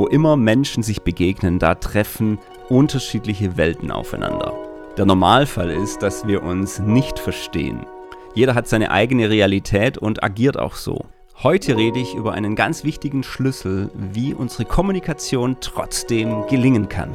Wo immer Menschen sich begegnen, da treffen unterschiedliche Welten aufeinander. Der Normalfall ist, dass wir uns nicht verstehen. Jeder hat seine eigene Realität und agiert auch so. Heute rede ich über einen ganz wichtigen Schlüssel, wie unsere Kommunikation trotzdem gelingen kann.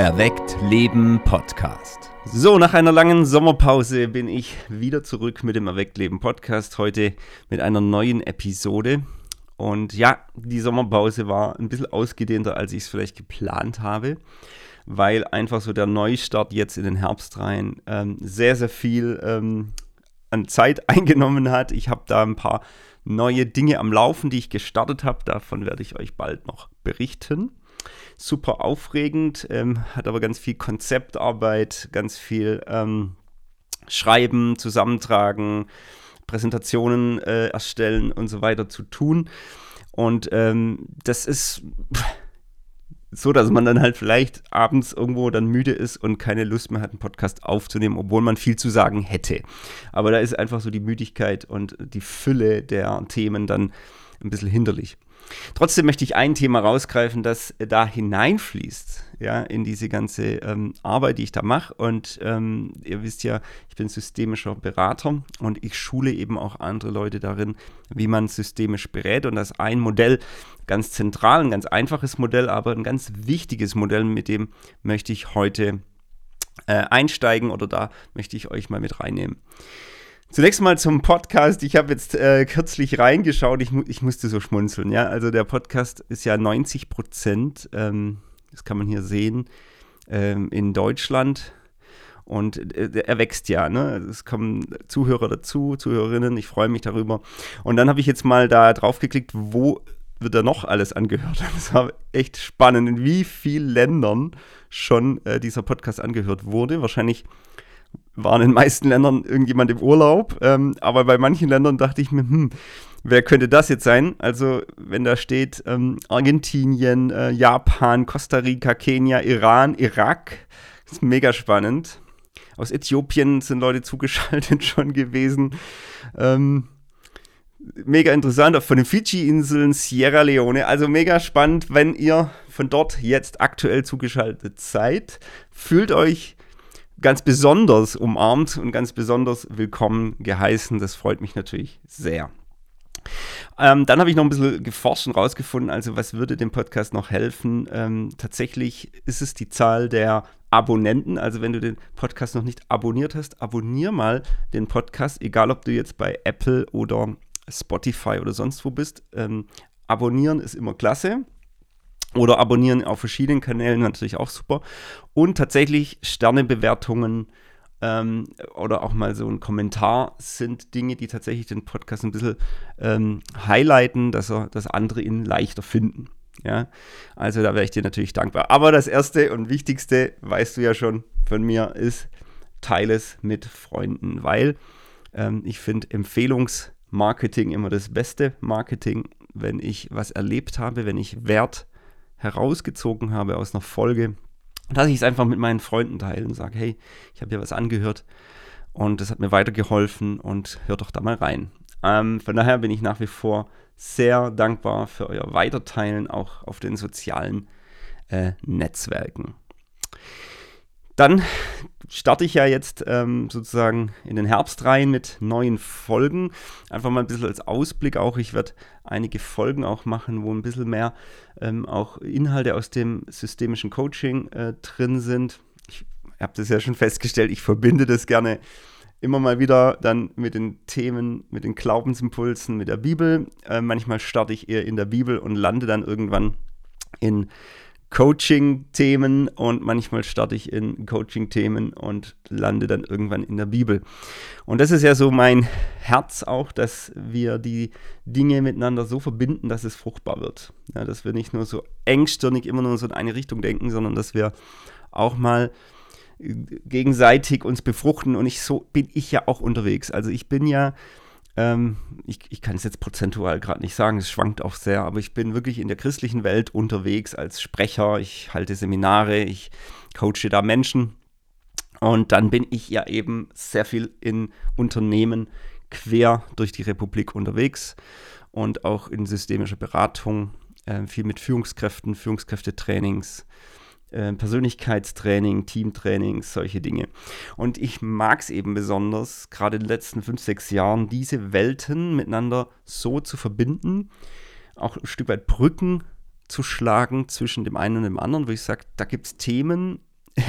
Erweckt Leben Podcast. So, nach einer langen Sommerpause bin ich wieder zurück mit dem Erweckt Leben Podcast. Heute mit einer neuen Episode. Und ja, die Sommerpause war ein bisschen ausgedehnter, als ich es vielleicht geplant habe, weil einfach so der Neustart jetzt in den Herbst rein ähm, sehr, sehr viel ähm, an Zeit eingenommen hat. Ich habe da ein paar neue Dinge am Laufen, die ich gestartet habe. Davon werde ich euch bald noch berichten super aufregend, ähm, hat aber ganz viel Konzeptarbeit, ganz viel ähm, Schreiben, Zusammentragen, Präsentationen äh, erstellen und so weiter zu tun. Und ähm, das ist so, dass man dann halt vielleicht abends irgendwo dann müde ist und keine Lust mehr hat, einen Podcast aufzunehmen, obwohl man viel zu sagen hätte. Aber da ist einfach so die Müdigkeit und die Fülle der Themen dann ein bisschen hinderlich. Trotzdem möchte ich ein Thema rausgreifen, das da hineinfließt, ja, in diese ganze ähm, Arbeit, die ich da mache. Und ähm, ihr wisst ja, ich bin systemischer Berater und ich schule eben auch andere Leute darin, wie man systemisch berät. Und das ist ein Modell, ganz zentral, ein ganz einfaches Modell, aber ein ganz wichtiges Modell, mit dem möchte ich heute äh, einsteigen oder da möchte ich euch mal mit reinnehmen. Zunächst mal zum Podcast. Ich habe jetzt äh, kürzlich reingeschaut. Ich, ich, musste so schmunzeln. Ja, also der Podcast ist ja 90 Prozent, ähm, das kann man hier sehen, ähm, in Deutschland. Und äh, er wächst ja. Ne? Es kommen Zuhörer dazu, Zuhörerinnen. Ich freue mich darüber. Und dann habe ich jetzt mal da drauf geklickt, wo wird er noch alles angehört. Das war echt spannend, in wie vielen Ländern schon äh, dieser Podcast angehört wurde. Wahrscheinlich waren in den meisten Ländern irgendjemand im Urlaub. Ähm, aber bei manchen Ländern dachte ich mir, hm, wer könnte das jetzt sein? Also, wenn da steht ähm, Argentinien, äh, Japan, Costa Rica, Kenia, Iran, Irak, ist mega spannend. Aus Äthiopien sind Leute zugeschaltet schon gewesen. Ähm, mega interessant, von den Fidschi-Inseln, Sierra Leone. Also mega spannend, wenn ihr von dort jetzt aktuell zugeschaltet seid. Fühlt euch ganz besonders umarmt und ganz besonders willkommen geheißen. Das freut mich natürlich sehr. Ähm, dann habe ich noch ein bisschen geforscht und rausgefunden, also was würde dem Podcast noch helfen? Ähm, tatsächlich ist es die Zahl der Abonnenten. Also wenn du den Podcast noch nicht abonniert hast, abonnier mal den Podcast, egal ob du jetzt bei Apple oder Spotify oder sonst wo bist. Ähm, abonnieren ist immer klasse. Oder abonnieren auf verschiedenen Kanälen natürlich auch super. Und tatsächlich Sternebewertungen ähm, oder auch mal so ein Kommentar sind Dinge, die tatsächlich den Podcast ein bisschen ähm, highlighten, dass, er, dass andere ihn leichter finden. Ja, also da wäre ich dir natürlich dankbar. Aber das erste und wichtigste, weißt du ja schon von mir, ist, teile es mit Freunden, weil ähm, ich finde Empfehlungsmarketing immer das beste Marketing, wenn ich was erlebt habe, wenn ich Wert herausgezogen habe aus einer Folge, dass ich es einfach mit meinen Freunden teile und sage, hey, ich habe hier was angehört und das hat mir weitergeholfen und hört doch da mal rein. Ähm, von daher bin ich nach wie vor sehr dankbar für euer Weiterteilen, auch auf den sozialen äh, Netzwerken. Dann starte ich ja jetzt ähm, sozusagen in den Herbst rein mit neuen Folgen. Einfach mal ein bisschen als Ausblick auch. Ich werde einige Folgen auch machen, wo ein bisschen mehr ähm, auch Inhalte aus dem systemischen Coaching äh, drin sind. Ich habe das ja schon festgestellt, ich verbinde das gerne immer mal wieder dann mit den Themen, mit den Glaubensimpulsen, mit der Bibel. Äh, manchmal starte ich eher in der Bibel und lande dann irgendwann in Coaching-Themen und manchmal starte ich in Coaching-Themen und lande dann irgendwann in der Bibel. Und das ist ja so mein Herz auch, dass wir die Dinge miteinander so verbinden, dass es fruchtbar wird. Ja, dass wir nicht nur so engstirnig immer nur so in eine Richtung denken, sondern dass wir auch mal gegenseitig uns befruchten und ich so bin ich ja auch unterwegs. Also ich bin ja Ähm, ich, ich kann es jetzt prozentual gerade nicht sagen, es schwankt auch sehr, aber ich bin wirklich in der christlichen Welt unterwegs als Sprecher. Ich halte Seminare, ich coache da Menschen. Und dann bin ich ja eben sehr viel in Unternehmen quer durch die Republik unterwegs und auch in systemischer Beratung, äh, viel mit Führungskräften, Führungskräftetrainings, äh, Persönlichkeitstraining, Teamtrainings, solche Dinge. Und ich mag es eben besonders, gerade in den letzten fünf, sechs Jahren, diese Welten miteinander so zu verbinden, auch ein Stück weit Brücken zu schlagen zwischen dem einen und dem anderen, wo ich sage, da gibt es Themen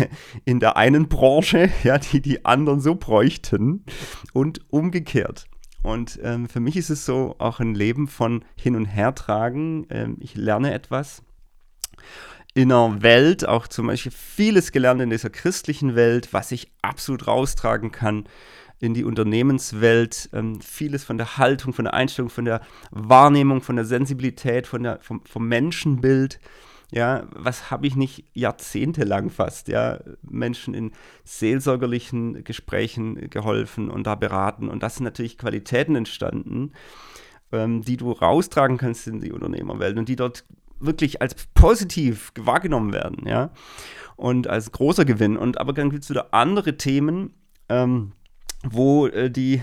in der einen Branche, ja, die die anderen so bräuchten und umgekehrt. Und ähm, für mich ist es so auch ein Leben von Hin- und Hertragen. Ähm, ich lerne etwas in einer Welt, auch zum Beispiel vieles gelernt in dieser christlichen Welt, was ich absolut raustragen kann in die Unternehmenswelt. Ähm, vieles von der Haltung, von der Einstellung, von der Wahrnehmung, von der Sensibilität, von der, vom, vom Menschenbild. Ja, was habe ich nicht jahrzehntelang fast, ja, Menschen in seelsorgerlichen Gesprächen geholfen und da beraten. Und das sind natürlich Qualitäten entstanden, ähm, die du raustragen kannst in die Unternehmerwelt und die dort wirklich als positiv wahrgenommen werden, ja, und als großer Gewinn. Und aber dann gibt es wieder andere Themen, ähm, wo äh, die,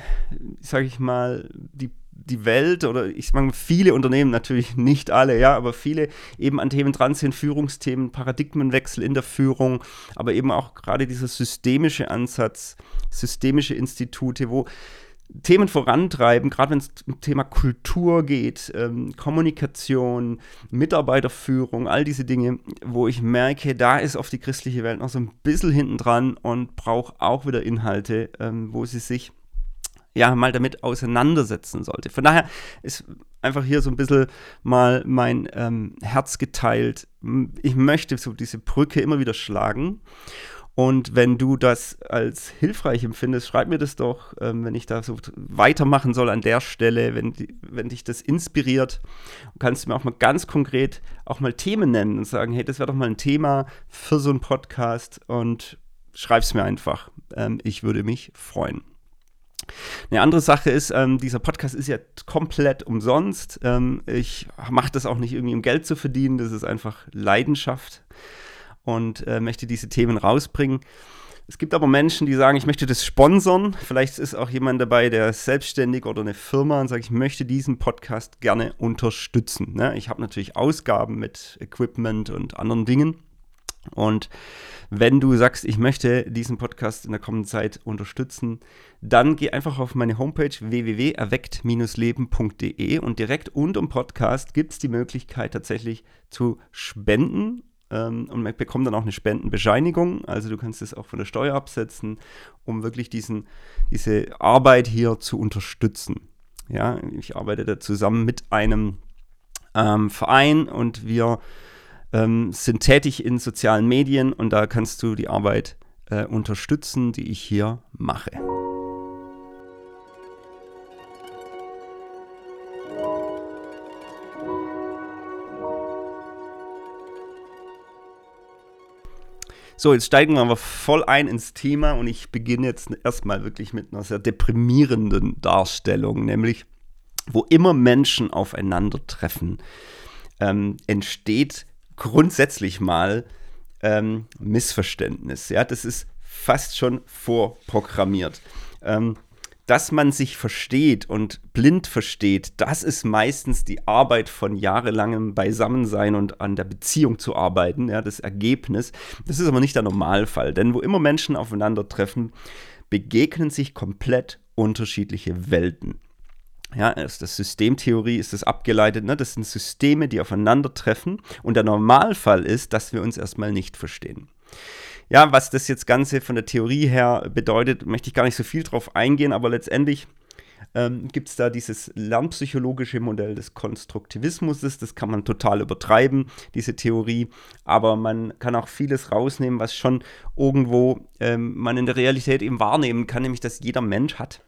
sage ich mal, die die Welt oder ich meine viele Unternehmen, natürlich nicht alle, ja, aber viele eben an Themen dran sind, Führungsthemen, Paradigmenwechsel in der Führung, aber eben auch gerade dieser systemische Ansatz, systemische Institute, wo Themen vorantreiben, gerade wenn es um Thema Kultur geht, ähm, Kommunikation, Mitarbeiterführung, all diese Dinge, wo ich merke, da ist auf die christliche Welt noch so ein bisschen hinten dran und braucht auch wieder Inhalte, ähm, wo sie sich ja mal damit auseinandersetzen sollte. Von daher ist einfach hier so ein bisschen mal mein ähm, Herz geteilt. Ich möchte so diese Brücke immer wieder schlagen und wenn du das als hilfreich empfindest, schreib mir das doch, ähm, wenn ich da so weitermachen soll an der Stelle, wenn, wenn dich das inspiriert. Kannst du mir auch mal ganz konkret auch mal Themen nennen und sagen, hey, das wäre doch mal ein Thema für so einen Podcast und schreib es mir einfach. Ähm, ich würde mich freuen. Eine andere Sache ist, ähm, dieser Podcast ist ja komplett umsonst. Ähm, ich mache das auch nicht irgendwie, um Geld zu verdienen. Das ist einfach Leidenschaft und äh, möchte diese Themen rausbringen. Es gibt aber Menschen, die sagen, ich möchte das sponsern. Vielleicht ist auch jemand dabei, der selbstständig oder eine Firma und sagt, ich möchte diesen Podcast gerne unterstützen. Ne? Ich habe natürlich Ausgaben mit Equipment und anderen Dingen. Und wenn du sagst, ich möchte diesen Podcast in der kommenden Zeit unterstützen, dann geh einfach auf meine Homepage www.erweckt-leben.de und direkt unter dem Podcast gibt es die Möglichkeit tatsächlich zu spenden ähm, und man bekommt dann auch eine Spendenbescheinigung. Also du kannst es auch von der Steuer absetzen, um wirklich diesen, diese Arbeit hier zu unterstützen. Ja, ich arbeite da zusammen mit einem ähm, Verein und wir ähm, sind tätig in sozialen Medien und da kannst du die Arbeit äh, unterstützen, die ich hier mache. So, jetzt steigen wir aber voll ein ins Thema und ich beginne jetzt erstmal wirklich mit einer sehr deprimierenden Darstellung, nämlich wo immer Menschen aufeinandertreffen, ähm, entsteht grundsätzlich mal ähm, Missverständnis. Ja, das ist fast schon vorprogrammiert. Ähm, dass man sich versteht und blind versteht, das ist meistens die Arbeit von jahrelangem Beisammensein und an der Beziehung zu arbeiten, ja, das Ergebnis. Das ist aber nicht der Normalfall, denn wo immer Menschen aufeinandertreffen, begegnen sich komplett unterschiedliche Welten. Ja, ist das Systemtheorie, ist das abgeleitet, ne? das sind Systeme, die aufeinandertreffen und der Normalfall ist, dass wir uns erstmal nicht verstehen. Ja, was das jetzt Ganze von der Theorie her bedeutet, möchte ich gar nicht so viel drauf eingehen, aber letztendlich ähm, gibt es da dieses lernpsychologische Modell des Konstruktivismus. Das kann man total übertreiben, diese Theorie. Aber man kann auch vieles rausnehmen, was schon irgendwo ähm, man in der Realität eben wahrnehmen kann, nämlich dass jeder Mensch hat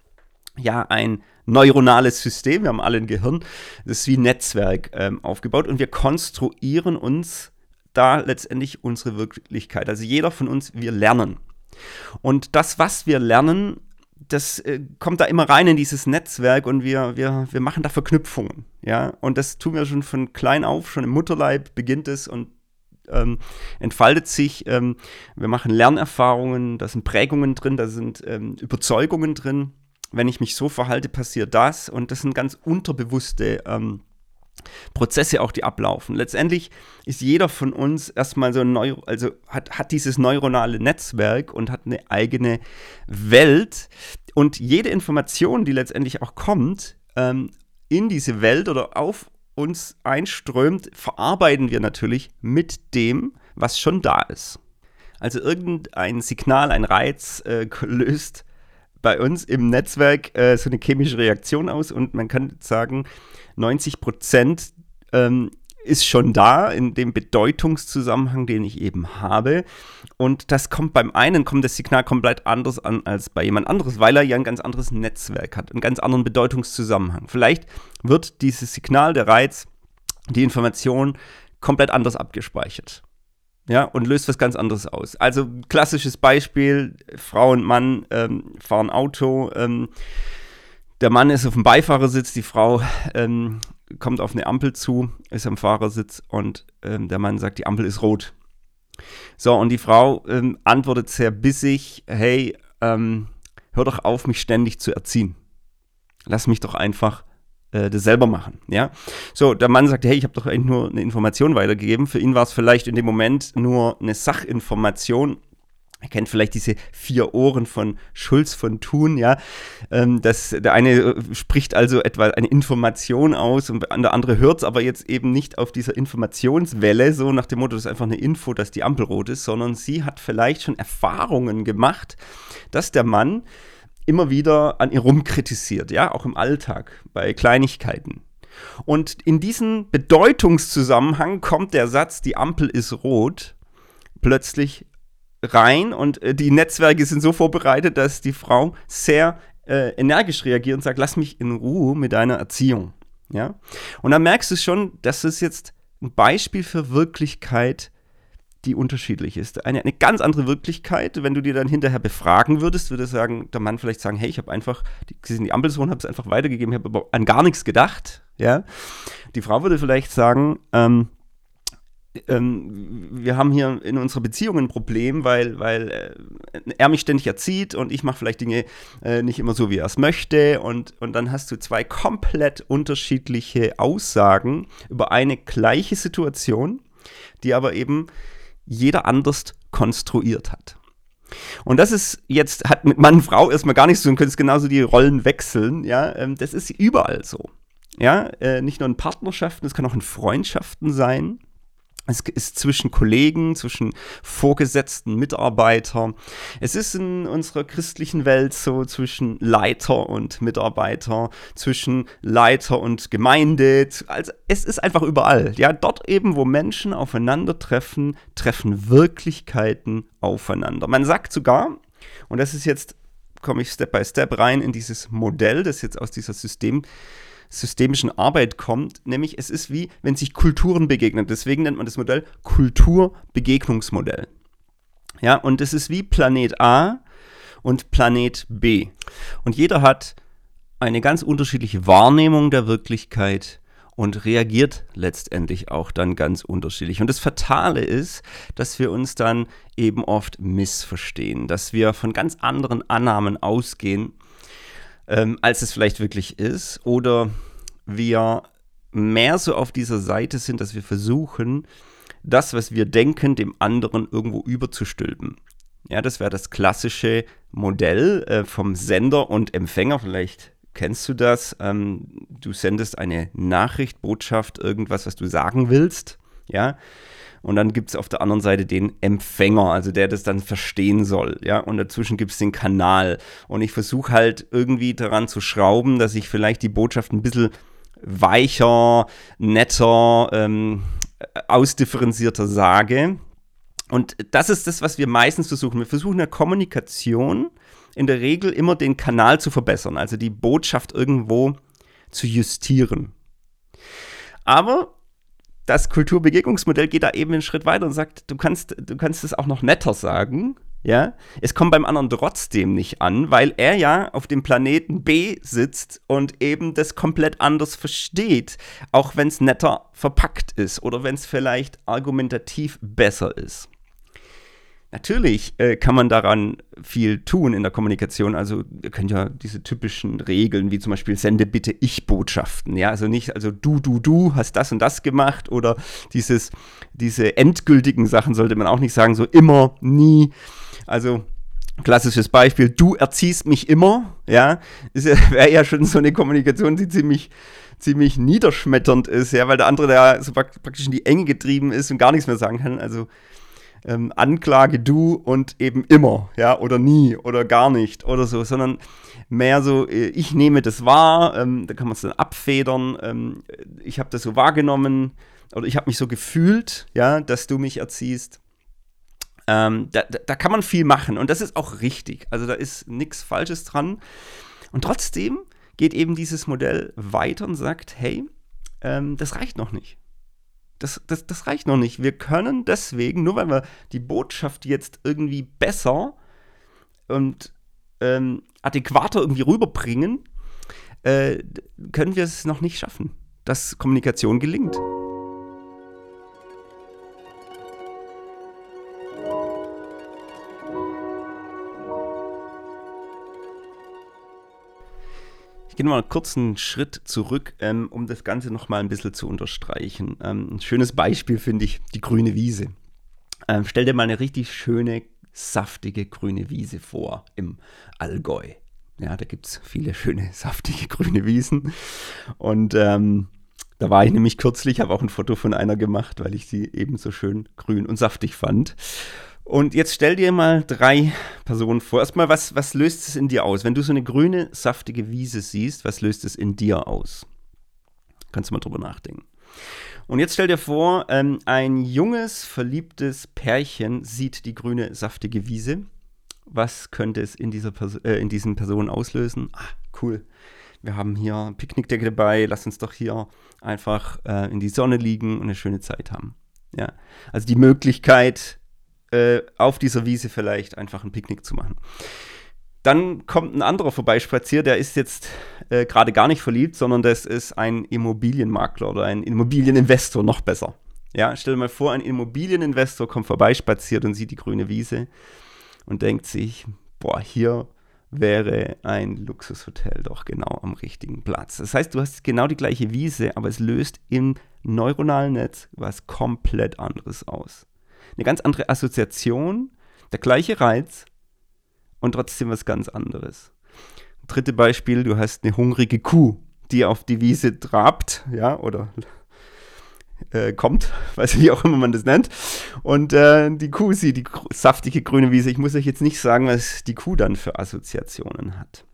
ja ein neuronales System. Wir haben alle ein Gehirn. Das ist wie ein Netzwerk ähm, aufgebaut und wir konstruieren uns da letztendlich unsere Wirklichkeit. Also jeder von uns, wir lernen. Und das, was wir lernen, das äh, kommt da immer rein in dieses Netzwerk und wir, wir, wir machen da Verknüpfungen, ja. Und das tun wir schon von klein auf, schon im Mutterleib beginnt es und ähm, entfaltet sich. Ähm, wir machen Lernerfahrungen, da sind Prägungen drin, da sind ähm, Überzeugungen drin. Wenn ich mich so verhalte, passiert das. Und das sind ganz unterbewusste ähm, Prozesse auch, die ablaufen. Letztendlich ist jeder von uns erstmal so ein Neuro, also hat, hat dieses neuronale Netzwerk und hat eine eigene Welt. Und jede Information, die letztendlich auch kommt, ähm, in diese Welt oder auf uns einströmt, verarbeiten wir natürlich mit dem, was schon da ist. Also irgendein Signal, ein Reiz äh, löst bei uns im Netzwerk äh, so eine chemische Reaktion aus und man kann sagen, 90 Prozent ähm, ist schon da in dem Bedeutungszusammenhang, den ich eben habe. Und das kommt beim einen, kommt das Signal komplett anders an als bei jemand anderes, weil er ja ein ganz anderes Netzwerk hat, einen ganz anderen Bedeutungszusammenhang. Vielleicht wird dieses Signal, der Reiz, die Information komplett anders abgespeichert. Ja, und löst was ganz anderes aus. Also klassisches Beispiel, Frau und Mann ähm, fahren Auto, ähm, der Mann ist auf dem Beifahrersitz, die Frau ähm, kommt auf eine Ampel zu, ist am Fahrersitz und ähm, der Mann sagt, die Ampel ist rot. So, und die Frau ähm, antwortet sehr bissig, hey, ähm, hör doch auf, mich ständig zu erziehen. Lass mich doch einfach äh, das selber machen, ja. So, der Mann sagt, hey, ich habe doch eigentlich nur eine Information weitergegeben. Für ihn war es vielleicht in dem Moment nur eine Sachinformation, er kennt vielleicht diese vier Ohren von Schulz von Thun, ja. Ähm, das, der eine äh, spricht also etwa eine Information aus und der andere hört es aber jetzt eben nicht auf dieser Informationswelle, so nach dem Motto, das ist einfach eine Info, dass die Ampel rot ist, sondern sie hat vielleicht schon Erfahrungen gemacht, dass der Mann immer wieder an ihr rumkritisiert, ja, auch im Alltag, bei Kleinigkeiten. Und in diesen Bedeutungszusammenhang kommt der Satz, die Ampel ist rot, plötzlich rein und äh, die Netzwerke sind so vorbereitet, dass die Frau sehr äh, energisch reagiert und sagt, lass mich in Ruhe mit deiner Erziehung. Ja? Und dann merkst du schon, dass es jetzt ein Beispiel für Wirklichkeit, die unterschiedlich ist. Eine, eine ganz andere Wirklichkeit, wenn du dir dann hinterher befragen würdest, würde sagen, der Mann vielleicht sagen, hey, ich habe einfach, sie sind die Ampelsohn, habe es einfach weitergegeben, ich habe an gar nichts gedacht. Ja? Die Frau würde vielleicht sagen, ähm, ähm, wir haben hier in unserer Beziehung ein Problem, weil, weil äh, er mich ständig erzieht und ich mache vielleicht Dinge äh, nicht immer so, wie er es möchte. Und, und dann hast du zwei komplett unterschiedliche Aussagen über eine gleiche Situation, die aber eben jeder anders konstruiert hat. Und das ist jetzt, hat mit Mann und Frau erstmal gar nichts zu tun, können es genauso die Rollen wechseln, ja, ähm, das ist überall so. Ja, äh, nicht nur in Partnerschaften, es kann auch in Freundschaften sein. Es ist zwischen Kollegen, zwischen Vorgesetzten, Mitarbeitern. Es ist in unserer christlichen Welt so zwischen Leiter und Mitarbeiter, zwischen Leiter und Gemeinde. Also es ist einfach überall. Ja, dort eben, wo Menschen aufeinandertreffen, treffen Wirklichkeiten aufeinander. Man sagt sogar, und das ist jetzt, komme ich Step by Step rein in dieses Modell, das jetzt aus dieser System systemischen Arbeit kommt, nämlich es ist wie, wenn sich Kulturen begegnen. Deswegen nennt man das Modell Kulturbegegnungsmodell. Ja, und es ist wie Planet A und Planet B. Und jeder hat eine ganz unterschiedliche Wahrnehmung der Wirklichkeit und reagiert letztendlich auch dann ganz unterschiedlich. Und das Fatale ist, dass wir uns dann eben oft missverstehen, dass wir von ganz anderen Annahmen ausgehen ähm, als es vielleicht wirklich ist. Oder wir mehr so auf dieser Seite sind, dass wir versuchen, das, was wir denken, dem anderen irgendwo überzustülpen. Ja, das wäre das klassische Modell äh, vom Sender und Empfänger. Vielleicht kennst du das. Ähm, du sendest eine Nachricht, Botschaft, irgendwas, was du sagen willst. Ja, und dann gibt es auf der anderen Seite den Empfänger, also der das dann verstehen soll. Ja, und dazwischen gibt es den Kanal. Und ich versuche halt irgendwie daran zu schrauben, dass ich vielleicht die Botschaft ein bisschen weicher, netter, ähm, ausdifferenzierter sage. Und das ist das, was wir meistens versuchen. Wir versuchen in der Kommunikation in der Regel immer den Kanal zu verbessern, also die Botschaft irgendwo zu justieren. Aber das Kulturbegegnungsmodell geht da eben einen Schritt weiter und sagt, du kannst, du kannst es auch noch netter sagen, ja, es kommt beim anderen trotzdem nicht an, weil er ja auf dem Planeten B sitzt und eben das komplett anders versteht, auch wenn es netter verpackt ist oder wenn es vielleicht argumentativ besser ist. Natürlich äh, kann man daran viel tun in der Kommunikation. Also ihr könnt ja diese typischen Regeln, wie zum Beispiel sende bitte Ich-Botschaften. Ja, also nicht, also du, du, du hast das und das gemacht oder dieses, diese endgültigen Sachen sollte man auch nicht sagen, so immer, nie. Also klassisches Beispiel, du erziehst mich immer, ja, ja, wäre ja schon so eine Kommunikation, die ziemlich, ziemlich niederschmetternd ist, ja, weil der andere da so praktisch in die Enge getrieben ist und gar nichts mehr sagen kann. Also ähm, Anklage du und eben immer, ja, oder nie oder gar nicht oder so, sondern mehr so, äh, ich nehme das wahr, ähm, da kann man es dann abfedern, ähm, ich habe das so wahrgenommen oder ich habe mich so gefühlt, ja, dass du mich erziehst. Ähm, da, da, kann man viel machen und das ist auch richtig. Also da ist nichts Falsches dran. Und trotzdem geht eben dieses Modell weiter und sagt, hey, ähm, das reicht noch nicht. Das, das, das reicht noch nicht. Wir können deswegen, nur weil wir die Botschaft jetzt irgendwie besser und ähm, adäquater irgendwie rüberbringen, äh, können wir es noch nicht schaffen, dass Kommunikation gelingt. Gehe nochmal kurz einen Schritt zurück, ähm, um das Ganze nochmal ein bisschen zu unterstreichen. Ähm, ein schönes Beispiel finde ich die grüne Wiese. Ähm, stell dir mal eine richtig schöne, saftige grüne Wiese vor im Allgäu. Ja, da gibt es viele schöne, saftige grüne Wiesen. Und ähm, da war ich nämlich kürzlich, habe auch ein Foto von einer gemacht, weil ich sie eben so schön grün und saftig fand. Und jetzt stell dir mal drei Personen vor. Erstmal, was, was löst es in dir aus? Wenn du so eine grüne, saftige Wiese siehst, was löst es in dir aus? Kannst du mal drüber nachdenken. Und jetzt stell dir vor, ähm, ein junges, verliebtes Pärchen sieht die grüne, saftige Wiese. Was könnte es in, dieser Pers äh, in diesen Personen auslösen? Ah, cool. Wir haben hier Picknickdecke dabei. Lass uns doch hier einfach äh, in die Sonne liegen und eine schöne Zeit haben. Ja, also die Möglichkeit, äh, auf dieser Wiese vielleicht einfach ein Picknick zu machen. Dann kommt ein anderer vorbeispaziert, der ist jetzt äh, gerade gar nicht verliebt, sondern das ist ein Immobilienmakler oder ein Immobilieninvestor, noch besser. Ja, stell dir mal vor, ein Immobilieninvestor kommt vorbeispaziert und sieht die grüne Wiese und denkt sich, boah, hier wäre ein Luxushotel doch genau am richtigen Platz. Das heißt, du hast genau die gleiche Wiese, aber es löst im neuronalen Netz was komplett anderes aus eine ganz andere Assoziation, der gleiche Reiz und trotzdem was ganz anderes. Dritte Beispiel, du hast eine hungrige Kuh, die auf die Wiese trabt, ja, oder äh, kommt, weiß ich, wie auch immer man das nennt. Und äh, die Kuh sieht die saftige grüne Wiese. Ich muss euch jetzt nicht sagen, was die Kuh dann für Assoziationen hat.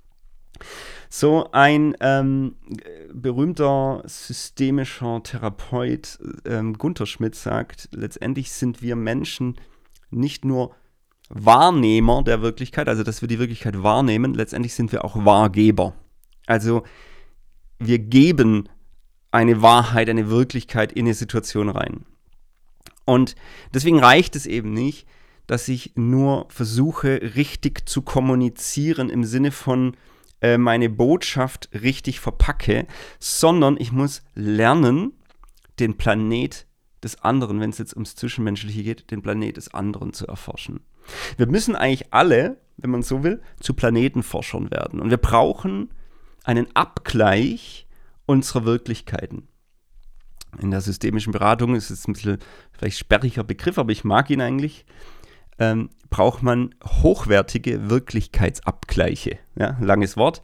So ein ähm, berühmter systemischer Therapeut, ähm, Gunther Schmidt, sagt, letztendlich sind wir Menschen nicht nur Wahrnehmer der Wirklichkeit, also dass wir die Wirklichkeit wahrnehmen, letztendlich sind wir auch Wahrgeber. Also wir geben eine Wahrheit, eine Wirklichkeit in eine Situation rein. Und deswegen reicht es eben nicht, dass ich nur versuche, richtig zu kommunizieren im Sinne von, äh, meine Botschaft richtig verpacke, sondern ich muss lernen, den Planet des anderen, wenn es jetzt ums Zwischenmenschliche geht, den Planet des anderen zu erforschen. Wir müssen eigentlich alle, wenn man so will, zu Planetenforschern werden. Und wir brauchen einen Abgleich unserer Wirklichkeiten. In der systemischen Beratung ist es ein bisschen vielleicht sperriger Begriff, aber ich mag ihn eigentlich ähm, braucht man hochwertige Wirklichkeitsabgleiche. Ja, langes Wort.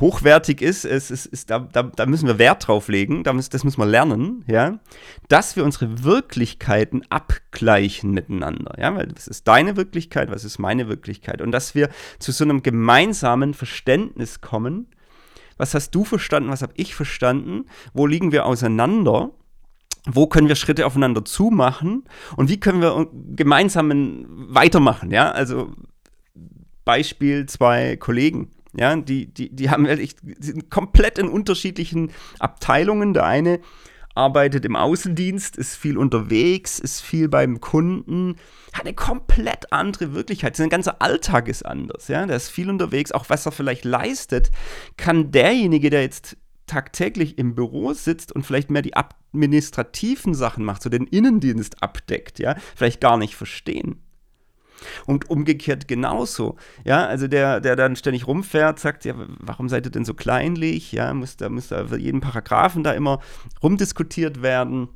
Hochwertig ist, es ist, ist da, da, da, müssen wir Wert drauf legen, da muss, das müssen wir lernen, ja, dass wir unsere Wirklichkeiten abgleichen miteinander, ja, weil das ist deine Wirklichkeit, was ist meine Wirklichkeit und dass wir zu so einem gemeinsamen Verständnis kommen, was hast du verstanden, was habe ich verstanden, wo liegen wir auseinander wo können wir Schritte aufeinander zumachen und wie können wir gemeinsam weitermachen, ja, also Beispiel zwei Kollegen, ja, die, die, die haben wirklich, sind komplett in unterschiedlichen Abteilungen, der eine arbeitet im Außendienst, ist viel unterwegs, ist viel beim Kunden, hat eine komplett andere Wirklichkeit. Sein ganzer Alltag ist anders. Ja? Der ist viel unterwegs. Auch was er vielleicht leistet, kann derjenige, der jetzt tagtäglich im Büro sitzt und vielleicht mehr die administrativen Sachen macht, so den Innendienst abdeckt, ja, vielleicht gar nicht verstehen. Und umgekehrt genauso. Ja, also der, der dann ständig rumfährt, sagt, ja, warum seid ihr denn so kleinlich? Ja, muss da, muss da für jeden Paragraphen da immer rumdiskutiert werden.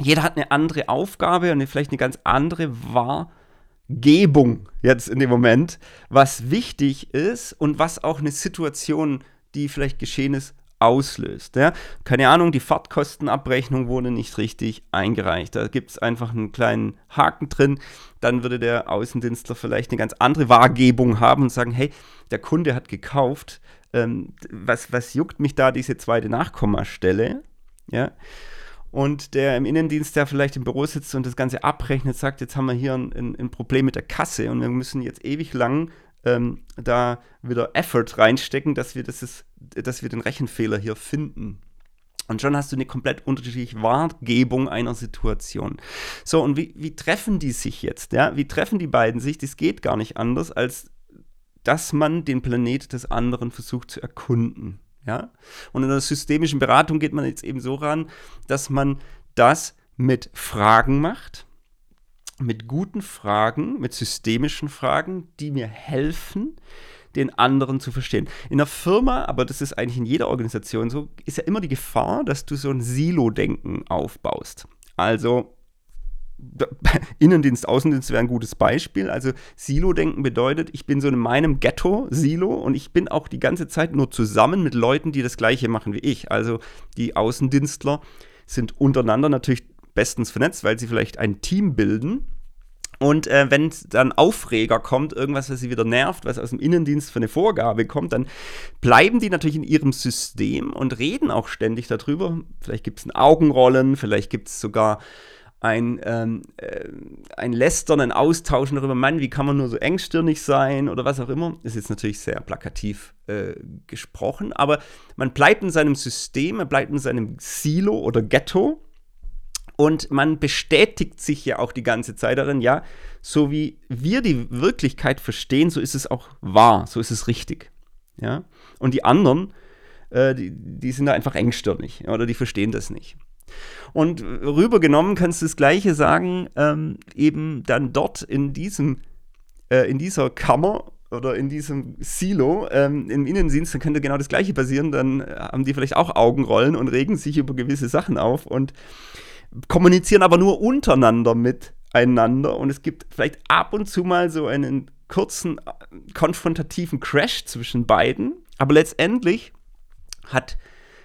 Jeder hat eine andere Aufgabe und vielleicht eine ganz andere Wahrgebung jetzt in dem Moment, was wichtig ist und was auch eine Situation, die vielleicht geschehen ist, auslöst. Ja? Keine Ahnung, die Fahrtkostenabrechnung wurde nicht richtig eingereicht. Da gibt es einfach einen kleinen Haken drin. Dann würde der Außendienstler vielleicht eine ganz andere Wahrgebung haben und sagen, hey, der Kunde hat gekauft. Ähm, was, was juckt mich da diese zweite Nachkommastelle? Ja. Und der im Innendienst, der vielleicht im Büro sitzt und das Ganze abrechnet, sagt, jetzt haben wir hier ein, ein, ein Problem mit der Kasse und wir müssen jetzt ewig lang ähm, da wieder Effort reinstecken, dass wir, das ist, dass wir den Rechenfehler hier finden. Und schon hast du eine komplett unterschiedliche Wahrgebung einer Situation. So, und wie, wie treffen die sich jetzt? Ja? Wie treffen die beiden sich? Das geht gar nicht anders, als dass man den Planet des anderen versucht zu erkunden. Ja? Und in der systemischen Beratung geht man jetzt eben so ran, dass man das mit Fragen macht mit guten Fragen, mit systemischen Fragen, die mir helfen, den anderen zu verstehen. In der Firma, aber das ist eigentlich in jeder Organisation so, ist ja immer die Gefahr, dass du so ein Silo-Denken aufbaust. Also Innendienst, Außendienst wäre ein gutes Beispiel. Also Silo-Denken bedeutet, ich bin so in meinem Ghetto, Silo, und ich bin auch die ganze Zeit nur zusammen mit Leuten, die das Gleiche machen wie ich. Also die Außendienstler sind untereinander natürlich bestens vernetzt, weil sie vielleicht ein Team bilden. Und äh, wenn dann Aufreger kommt, irgendwas, was sie wieder nervt, was aus dem Innendienst für eine Vorgabe kommt, dann bleiben die natürlich in ihrem System und reden auch ständig darüber. Vielleicht gibt es ein Augenrollen, vielleicht gibt es sogar ein, ähm, äh, ein Lästern, ein Austauschen darüber, Mann, wie kann man nur so engstirnig sein oder was auch immer. Ist jetzt natürlich sehr plakativ äh, gesprochen, aber man bleibt in seinem System, man bleibt in seinem Silo oder Ghetto und man bestätigt sich ja auch die ganze Zeit darin, ja, so wie wir die Wirklichkeit verstehen, so ist es auch wahr, so ist es richtig. Ja? Und die anderen, äh, die, die sind da einfach engstirnig oder die verstehen das nicht. Und rübergenommen kannst du das Gleiche sagen, ähm, eben dann dort in diesem, äh, in dieser Kammer oder in diesem Silo ähm, im Innendienst, dann könnte genau das Gleiche passieren. Dann haben die vielleicht auch Augenrollen und regen sich über gewisse Sachen auf und kommunizieren aber nur untereinander miteinander und es gibt vielleicht ab und zu mal so einen kurzen äh, konfrontativen Crash zwischen beiden, aber letztendlich hat,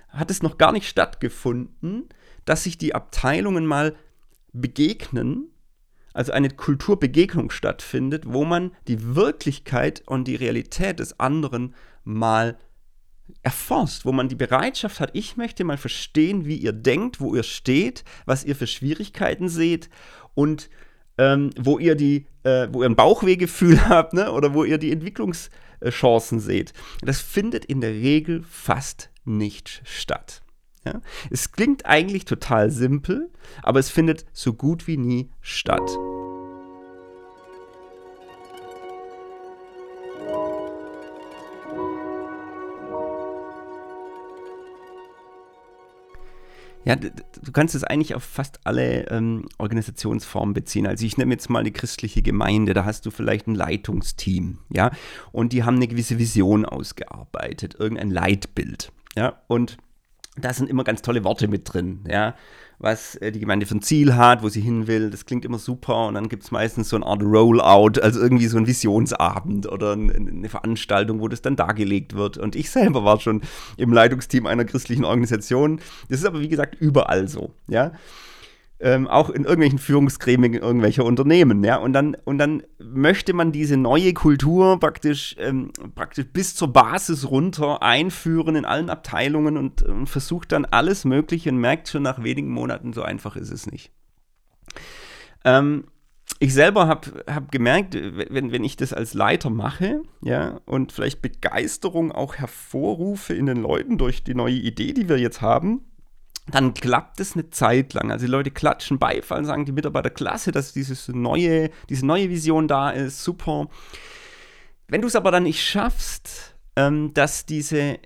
hat es noch gar nicht stattgefunden, dass sich die Abteilungen mal begegnen, also eine Kulturbegegnung stattfindet, wo man die Wirklichkeit und die Realität des anderen mal erforscht, wo man die Bereitschaft hat, ich möchte mal verstehen, wie ihr denkt, wo ihr steht, was ihr für Schwierigkeiten seht und ähm, wo ihr die, äh, wo ihr ein Bauchwehgefühl habt, ne? oder wo ihr die Entwicklungschancen seht. Das findet in der Regel fast nicht statt. Ja? Es klingt eigentlich total simpel, aber es findet so gut wie nie statt. Ja, du kannst es eigentlich auf fast alle ähm, Organisationsformen beziehen. Also ich nehme jetzt mal eine christliche Gemeinde, da hast du vielleicht ein Leitungsteam, ja, und die haben eine gewisse Vision ausgearbeitet, irgendein Leitbild, ja, und da sind immer ganz tolle Worte mit drin, ja, was äh, die Gemeinde für ein Ziel hat, wo sie hin will. Das klingt immer super und dann gibt es meistens so eine Art Rollout, also irgendwie so ein Visionsabend oder eine Veranstaltung, wo das dann dargelegt wird. Und ich selber war schon im Leitungsteam einer christlichen Organisation. Das ist aber wie gesagt überall so, ja ähm, auch in irgendwelchen Führungsgremien irgendwelcher Unternehmen, ja. Und dann, und dann möchte man diese neue Kultur praktisch, ähm, praktisch bis zur Basis runter einführen in allen Abteilungen und, und versucht dann alles Mögliche und merkt schon nach wenigen Monaten, so einfach ist es nicht. Ähm, ich selber habe hab gemerkt, wenn, wenn ich das als Leiter mache, ja, und vielleicht Begeisterung auch hervorrufe in den Leuten durch die neue Idee, die wir jetzt haben, dann klappt es eine Zeit lang. Also die Leute klatschen Beifall, sagen die Mitarbeiter, klasse, dass dieses neue, diese neue Vision da ist, super. Wenn du es aber dann nicht schaffst, ähm, dass diese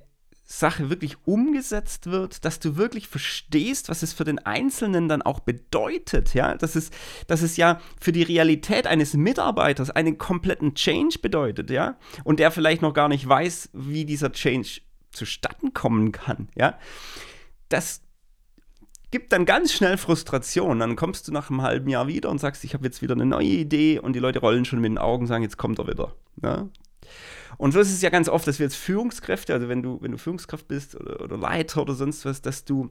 Sache wirklich umgesetzt wird, dass du wirklich verstehst, was es für den Einzelnen dann auch bedeutet, ja, dass es, dass es ja für die Realität eines Mitarbeiters einen kompletten Change bedeutet, ja, und der vielleicht noch gar nicht weiß, wie dieser Change zustatten kommen kann, ja, das gibt dann ganz schnell Frustration. Dann kommst du nach einem halben Jahr wieder und sagst, ich habe jetzt wieder eine neue Idee und die Leute rollen schon mit den Augen und sagen, jetzt kommt er wieder. Ja? Und so ist es ja ganz oft, dass wir als Führungskräfte, also wenn du, wenn du Führungskraft bist oder, oder Leiter oder sonst was, dass du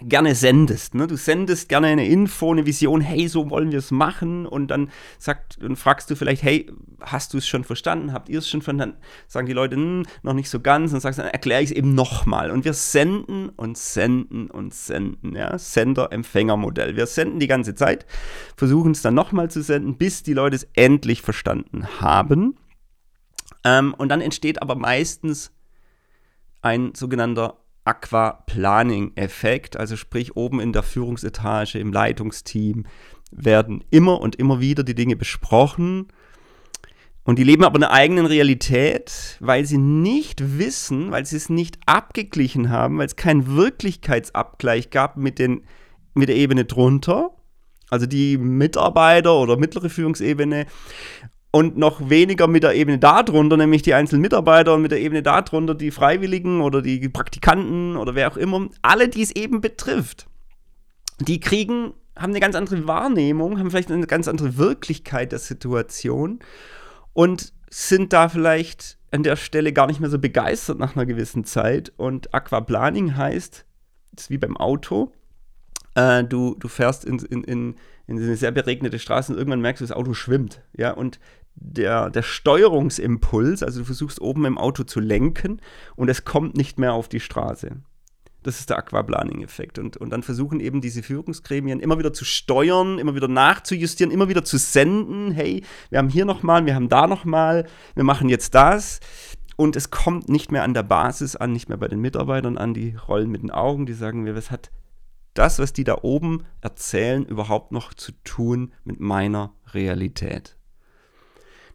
gerne sendest. Ne? Du sendest gerne eine Info, eine Vision, hey, so wollen wir es machen. Und dann sagt, und fragst du vielleicht, hey, hast du es schon verstanden? Habt ihr es schon verstanden? Sagen die Leute, hm, noch nicht so ganz. Und sagst dann, erkläre ich es eben nochmal. Und wir senden und senden und senden. Ja? Sender-Empfänger-Modell. Wir senden die ganze Zeit, versuchen es dann nochmal zu senden, bis die Leute es endlich verstanden haben. Ähm, und dann entsteht aber meistens ein sogenannter Aquaplaning-Effekt, also sprich oben in der Führungsetage, im Leitungsteam werden immer und immer wieder die Dinge besprochen. Und die leben aber eine eigenen Realität, weil sie nicht wissen, weil sie es nicht abgeglichen haben, weil es keinen Wirklichkeitsabgleich gab mit, den, mit der Ebene drunter, also die Mitarbeiter oder mittlere Führungsebene und noch weniger mit der Ebene darunter, nämlich die einzelnen Mitarbeiter und mit der Ebene darunter die Freiwilligen oder die Praktikanten oder wer auch immer, alle, die es eben betrifft. Die kriegen, haben eine ganz andere Wahrnehmung, haben vielleicht eine ganz andere Wirklichkeit der Situation und sind da vielleicht an der Stelle gar nicht mehr so begeistert nach einer gewissen Zeit. Und Aquaplaning heißt, das ist wie beim Auto, äh, du, du fährst in, in, in, in eine sehr beregnete Straße und irgendwann merkst du, das Auto schwimmt. Ja, und der, der Steuerungsimpuls, also du versuchst oben im Auto zu lenken und es kommt nicht mehr auf die Straße. Das ist der Aquaplaning-Effekt. Und, und dann versuchen eben diese Führungsgremien immer wieder zu steuern, immer wieder nachzujustieren, immer wieder zu senden. Hey, wir haben hier nochmal, wir haben da nochmal, wir machen jetzt das. Und es kommt nicht mehr an der Basis an, nicht mehr bei den Mitarbeitern an, die rollen mit den Augen, die sagen mir, was hat das, was die da oben erzählen, überhaupt noch zu tun mit meiner Realität?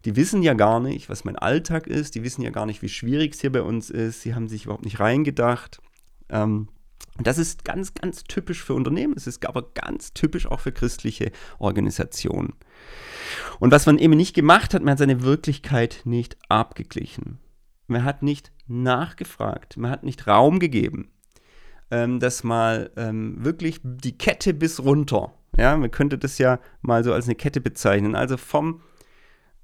Die wissen ja gar nicht, was mein Alltag ist, die wissen ja gar nicht, wie schwierig es hier bei uns ist, sie haben sich überhaupt nicht reingedacht. Ähm, das ist ganz, ganz typisch für Unternehmen, es ist aber ganz typisch auch für christliche Organisationen. Und was man eben nicht gemacht hat, man hat seine Wirklichkeit nicht abgeglichen. Man hat nicht nachgefragt, man hat nicht Raum gegeben, ähm, dass mal ähm, wirklich die Kette bis runter, ja, man könnte das ja mal so als eine Kette bezeichnen, also vom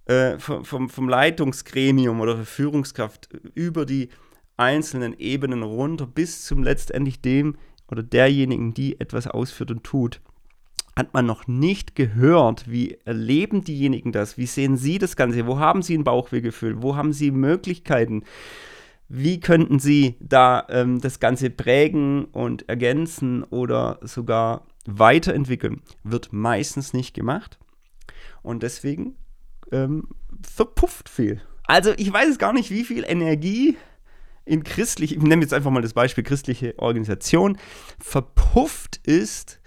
äh, vom, vom Leitungsgremium oder Führungskraft über die einzelnen Ebenen runter bis zum letztendlich dem oder derjenigen, die etwas ausführt und tut, hat man noch nicht gehört, wie erleben diejenigen das, wie sehen sie das Ganze, wo haben sie ein Bauchwehgefühl, wo haben sie Möglichkeiten, wie könnten sie da ähm, das Ganze prägen und ergänzen oder sogar weiterentwickeln, wird meistens nicht gemacht. Und deswegen ähm, verpufft viel. Also ich weiß es gar nicht, wie viel Energie in christlich, ich nehme jetzt einfach mal das Beispiel christliche Organisation, verpufft ist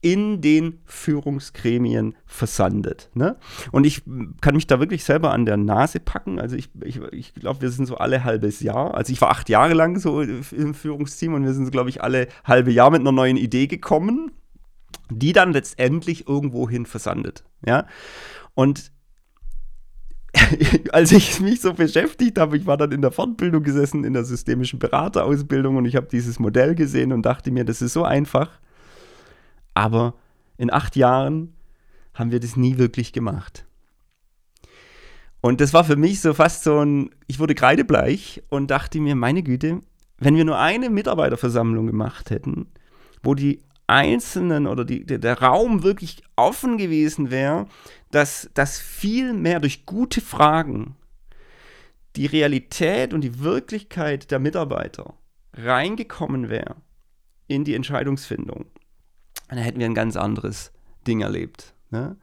in den Führungsgremien versandet. Ne? Und ich kann mich da wirklich selber an der Nase packen. Also ich, ich, ich glaube, wir sind so alle halbes Jahr. Also ich war acht Jahre lang so im Führungsteam und wir sind, so, glaube ich, alle halbe Jahr mit einer neuen Idee gekommen, die dann letztendlich irgendwohin versandet. Ja? Und als ich mich so beschäftigt habe, ich war dann in der Fortbildung gesessen, in der systemischen Beraterausbildung und ich habe dieses Modell gesehen und dachte mir, das ist so einfach. Aber in acht Jahren haben wir das nie wirklich gemacht. Und das war für mich so fast so ein, ich wurde kreidebleich und dachte mir, meine Güte, wenn wir nur eine Mitarbeiterversammlung gemacht hätten, wo die Einzelnen oder die, der, der Raum wirklich offen gewesen wäre, dass, dass viel mehr durch gute Fragen die Realität und die Wirklichkeit der Mitarbeiter reingekommen wäre in die Entscheidungsfindung, dann hätten wir ein ganz anderes Ding erlebt. Ne?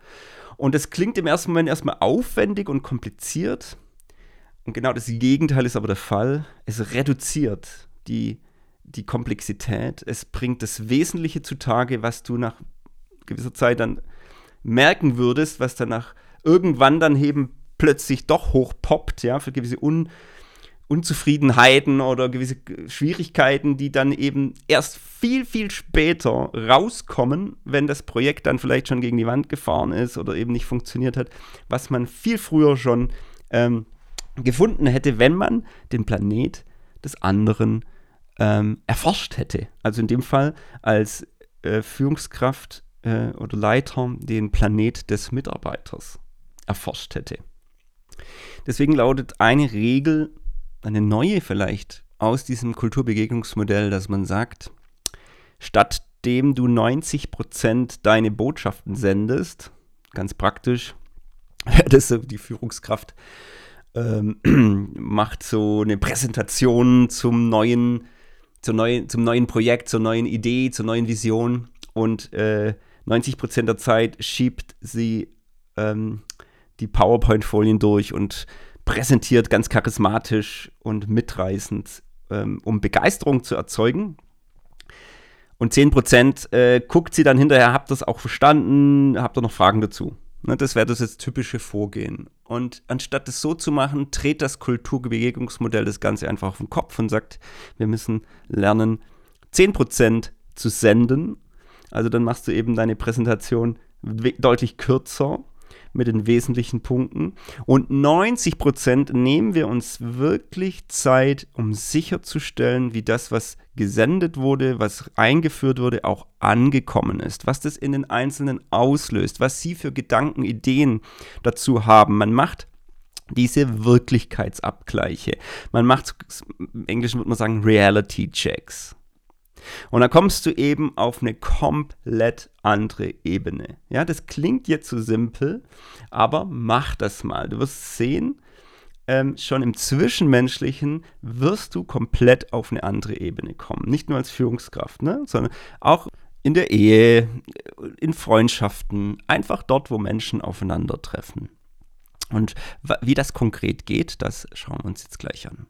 Und das klingt im ersten Moment erstmal aufwendig und kompliziert. Und genau das Gegenteil ist aber der Fall. Es reduziert die die Komplexität, es bringt das Wesentliche zutage, was du nach gewisser Zeit dann merken würdest, was danach irgendwann dann eben plötzlich doch hochpoppt, ja, für gewisse Un Unzufriedenheiten oder gewisse Schwierigkeiten, die dann eben erst viel, viel später rauskommen, wenn das Projekt dann vielleicht schon gegen die Wand gefahren ist oder eben nicht funktioniert hat, was man viel früher schon ähm, gefunden hätte, wenn man den Planet des anderen ähm, erforscht hätte. Also in dem Fall als äh, Führungskraft äh, oder Leiter den Planet des Mitarbeiters erforscht hätte. Deswegen lautet eine Regel, eine neue vielleicht, aus diesem Kulturbegegnungsmodell, dass man sagt, statt dem du 90% deine Botschaften sendest, ganz praktisch, das die Führungskraft ähm, macht so eine Präsentation zum neuen, zur neuen, zum neuen Projekt, zur neuen Idee, zur neuen Vision und äh, 90% der Zeit schiebt sie ähm, die PowerPoint-Folien durch und präsentiert ganz charismatisch und mitreißend, ähm, um Begeisterung zu erzeugen. Und 10% äh, guckt sie dann hinterher, habt ihr das auch verstanden, habt ihr noch Fragen dazu? Ne, das wäre das jetzt typische Vorgehen. Und anstatt das so zu machen, dreht das Kulturbegegnungsmodell das Ganze einfach auf den Kopf und sagt, wir müssen lernen, 10% zu senden. Also dann machst du eben deine Präsentation deutlich kürzer mit den wesentlichen Punkten. Und 90 Prozent nehmen wir uns wirklich Zeit, um sicherzustellen, wie das, was gesendet wurde, was eingeführt wurde, auch angekommen ist, was das in den Einzelnen auslöst, was sie für Gedanken, Ideen dazu haben. Man macht diese Wirklichkeitsabgleiche. Man macht, im Englischen würde man sagen, Reality Checks. Und dann kommst du eben auf eine komplett andere Ebene. Ja, das klingt jetzt so simpel, aber mach das mal. Du wirst sehen, ähm, schon im Zwischenmenschlichen wirst du komplett auf eine andere Ebene kommen. Nicht nur als Führungskraft, ne? sondern auch in der Ehe, in Freundschaften, einfach dort, wo Menschen aufeinandertreffen. Und wie das konkret geht, das schauen wir uns jetzt gleich an.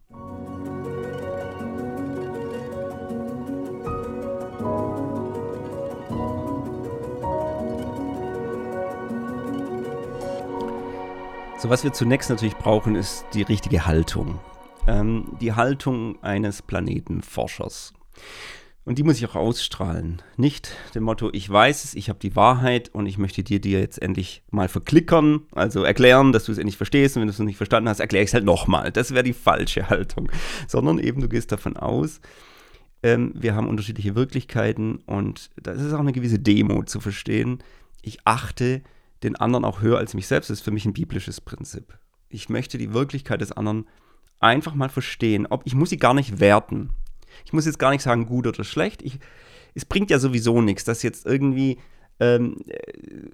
So, was wir zunächst natürlich brauchen, ist die richtige Haltung. Ähm, die Haltung eines Planetenforschers. Und die muss ich auch ausstrahlen. Nicht dem Motto, ich weiß es, ich habe die Wahrheit und ich möchte dir dir jetzt endlich mal verklickern, also erklären, dass du es endlich verstehst und wenn du es noch nicht verstanden hast, erkläre ich es halt nochmal. Das wäre die falsche Haltung. Sondern eben, du gehst davon aus, ähm, wir haben unterschiedliche Wirklichkeiten und das ist auch eine gewisse Demo zu verstehen. Ich achte den anderen auch höher als mich selbst. Das ist für mich ein biblisches Prinzip. Ich möchte die Wirklichkeit des anderen einfach mal verstehen. Ob, ich muss sie gar nicht werten. Ich muss jetzt gar nicht sagen, gut oder schlecht. Ich, es bringt ja sowieso nichts, das jetzt irgendwie ähm,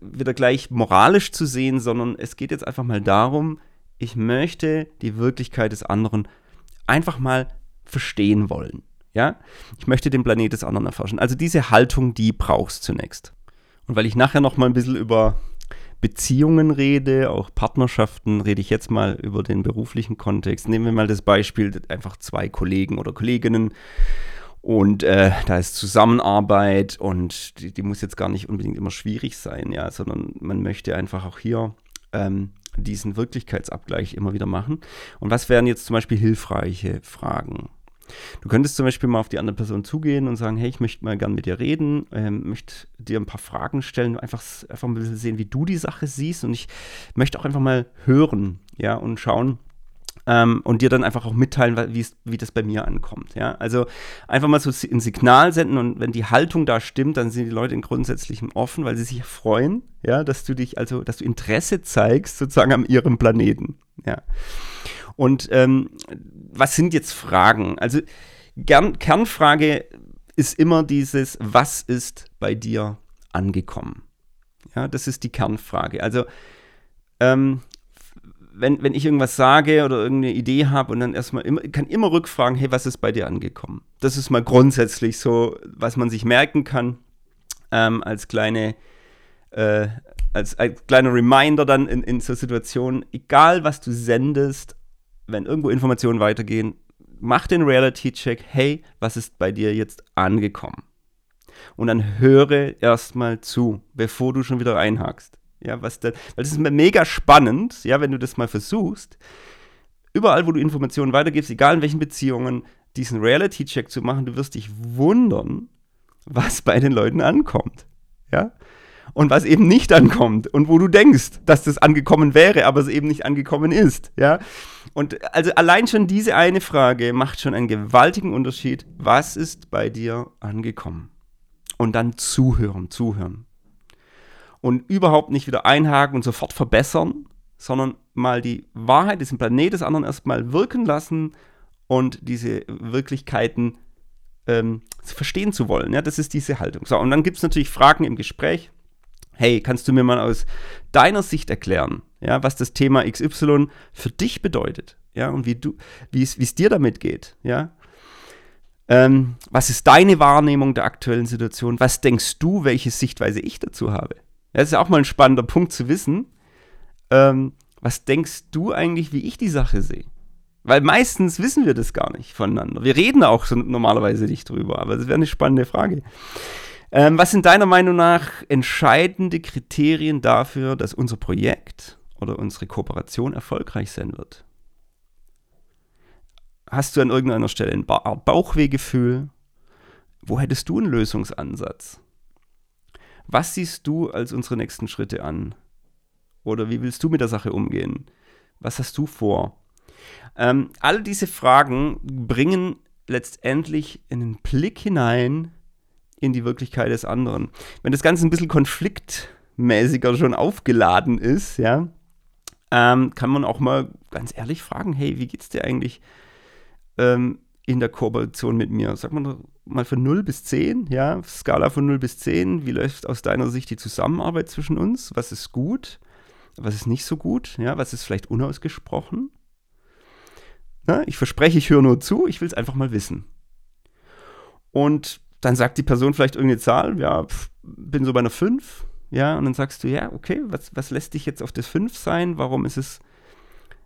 wieder gleich moralisch zu sehen, sondern es geht jetzt einfach mal darum, ich möchte die Wirklichkeit des anderen einfach mal verstehen wollen. Ja, ich möchte den Planet des anderen erforschen. Also diese Haltung, die brauchst du zunächst. Und weil ich nachher noch mal ein bisschen über Beziehungen rede, auch Partnerschaften, rede ich jetzt mal über den beruflichen Kontext. Nehmen wir mal das Beispiel, einfach zwei Kollegen oder Kolleginnen und äh, da ist Zusammenarbeit und die, die, muss jetzt gar nicht unbedingt immer schwierig sein, ja, sondern man möchte einfach auch hier ähm, diesen Wirklichkeitsabgleich immer wieder machen. Und was wären jetzt zum Beispiel hilfreiche Fragen? Du könntest zum Beispiel mal auf die andere Person zugehen und sagen, hey, ich möchte mal gern mit dir reden, ähm, möchte dir ein paar Fragen stellen, einfach, einfach ein bisschen sehen, wie du die Sache siehst und ich möchte auch einfach mal hören, ja, und schauen, ähm, und dir dann einfach auch mitteilen, wie das bei mir ankommt. Ja? Also einfach mal so ein Signal senden und wenn die Haltung da stimmt, dann sind die Leute in grundsätzlichem offen, weil sie sich freuen, ja, dass du dich, also dass du Interesse zeigst sozusagen an ihrem Planeten. Ja. Und ähm, was sind jetzt Fragen? Also Gern, Kernfrage ist immer dieses, was ist bei dir angekommen? Ja, das ist die Kernfrage. Also ähm, wenn, wenn ich irgendwas sage oder irgendeine Idee habe und dann erstmal immer, kann immer rückfragen, hey, was ist bei dir angekommen? Das ist mal grundsätzlich so, was man sich merken kann ähm, als kleine äh, als, als kleiner Reminder dann in, in so Situationen, egal was du sendest, wenn irgendwo Informationen weitergehen, mach den Reality-Check, hey, was ist bei dir jetzt angekommen? Und dann höre erstmal zu, bevor du schon wieder einhakst. Ja, was denn, weil das ist mega spannend, ja, wenn du das mal versuchst, überall, wo du Informationen weitergibst, egal in welchen Beziehungen, diesen Reality-Check zu machen, du wirst dich wundern, was bei den Leuten ankommt. Ja? Und was eben nicht ankommt und wo du denkst, dass das angekommen wäre, aber es eben nicht angekommen ist. Ja? Und also allein schon diese eine Frage macht schon einen gewaltigen Unterschied. Was ist bei dir angekommen? Und dann zuhören, zuhören. Und überhaupt nicht wieder einhaken und sofort verbessern, sondern mal die Wahrheit, diesen Planet des anderen erstmal wirken lassen und diese Wirklichkeiten ähm, verstehen zu wollen. Ja, das ist diese Haltung. So, und dann gibt es natürlich Fragen im Gespräch. Hey, kannst du mir mal aus deiner Sicht erklären, ja, was das Thema XY für dich bedeutet? Ja, und wie du, wie es dir damit geht, ja? Ähm, was ist deine Wahrnehmung der aktuellen Situation? Was denkst du, welche Sichtweise ich dazu habe? Ja, das ist auch mal ein spannender Punkt zu wissen. Ähm, was denkst du eigentlich, wie ich die Sache sehe? Weil meistens wissen wir das gar nicht voneinander. Wir reden auch normalerweise nicht drüber, aber das wäre eine spannende Frage. Ähm, was sind deiner Meinung nach entscheidende Kriterien dafür, dass unser Projekt oder unsere Kooperation erfolgreich sein wird? Hast du an irgendeiner Stelle ein ba Bauchwehgefühl? Wo hättest du einen Lösungsansatz? Was siehst du als unsere nächsten Schritte an? Oder wie willst du mit der Sache umgehen? Was hast du vor? Ähm, all diese Fragen bringen letztendlich einen Blick hinein in die Wirklichkeit des anderen. Wenn das Ganze ein bisschen konfliktmäßiger schon aufgeladen ist, ja, ähm, kann man auch mal ganz ehrlich fragen, hey, wie geht's dir eigentlich ähm, in der Kooperation mit mir? Sag mal, mal von 0 bis 10, ja, Skala von 0 bis 10, wie läuft aus deiner Sicht die Zusammenarbeit zwischen uns? Was ist gut? Was ist nicht so gut? Ja, was ist vielleicht unausgesprochen? Ne? Ich verspreche, ich höre nur zu, ich will es einfach mal wissen. Und dann sagt die Person vielleicht irgendeine Zahl, ja, pf, bin so bei einer 5, ja, und dann sagst du, ja, okay, was, was lässt dich jetzt auf das 5 sein? Warum ist es,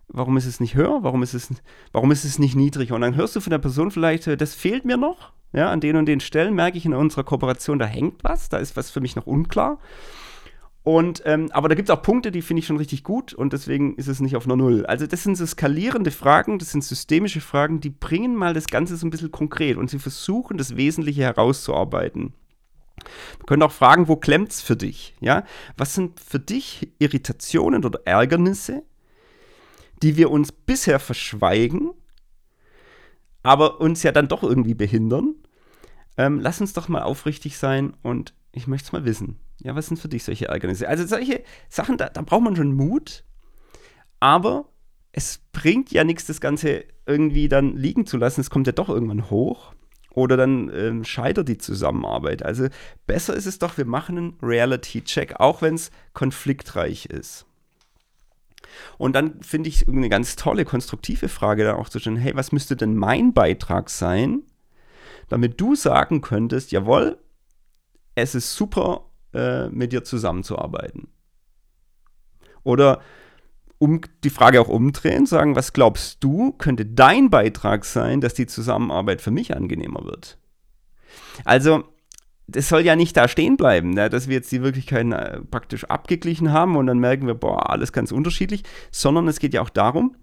warum ist es nicht höher? Warum ist es, warum ist es nicht niedriger? Und dann hörst du von der Person vielleicht, das fehlt mir noch, ja, an den und den Stellen merke ich in unserer Kooperation, da hängt was, da ist was für mich noch unklar. Und, ähm, aber da gibt es auch Punkte, die finde ich schon richtig gut und deswegen ist es nicht auf einer Null. Also das sind so skalierende Fragen, das sind systemische Fragen, die bringen mal das Ganze so ein bisschen konkret und sie versuchen, das Wesentliche herauszuarbeiten. Wir können auch fragen, wo klemmt es für dich? Ja? Was sind für dich Irritationen oder Ärgernisse, die wir uns bisher verschweigen, aber uns ja dann doch irgendwie behindern? Ähm, lass uns doch mal aufrichtig sein und ich möchte es mal wissen. Ja, was sind für dich solche Ärgernisse? Also solche Sachen, da, da braucht man schon Mut, aber es bringt ja nichts, das Ganze irgendwie dann liegen zu lassen. Es kommt ja doch irgendwann hoch. Oder dann ähm, scheitert die Zusammenarbeit. Also besser ist es doch, wir machen einen Reality-Check, auch wenn es konfliktreich ist. Und dann finde ich eine ganz tolle, konstruktive Frage da auch zu stellen, hey, was müsste denn mein Beitrag sein, damit du sagen könntest, jawohl, es ist super äh, mit dir zusammenzuarbeiten. Oder um die Frage auch umdrehen, sagen, was glaubst du, könnte dein Beitrag sein, dass die Zusammenarbeit für mich angenehmer wird? Also, das soll ja nicht da stehen bleiben, ne, dass wir jetzt die Wirklichkeiten äh, praktisch abgeglichen haben und dann merken wir, boah, alles ganz unterschiedlich, sondern es geht ja auch darum,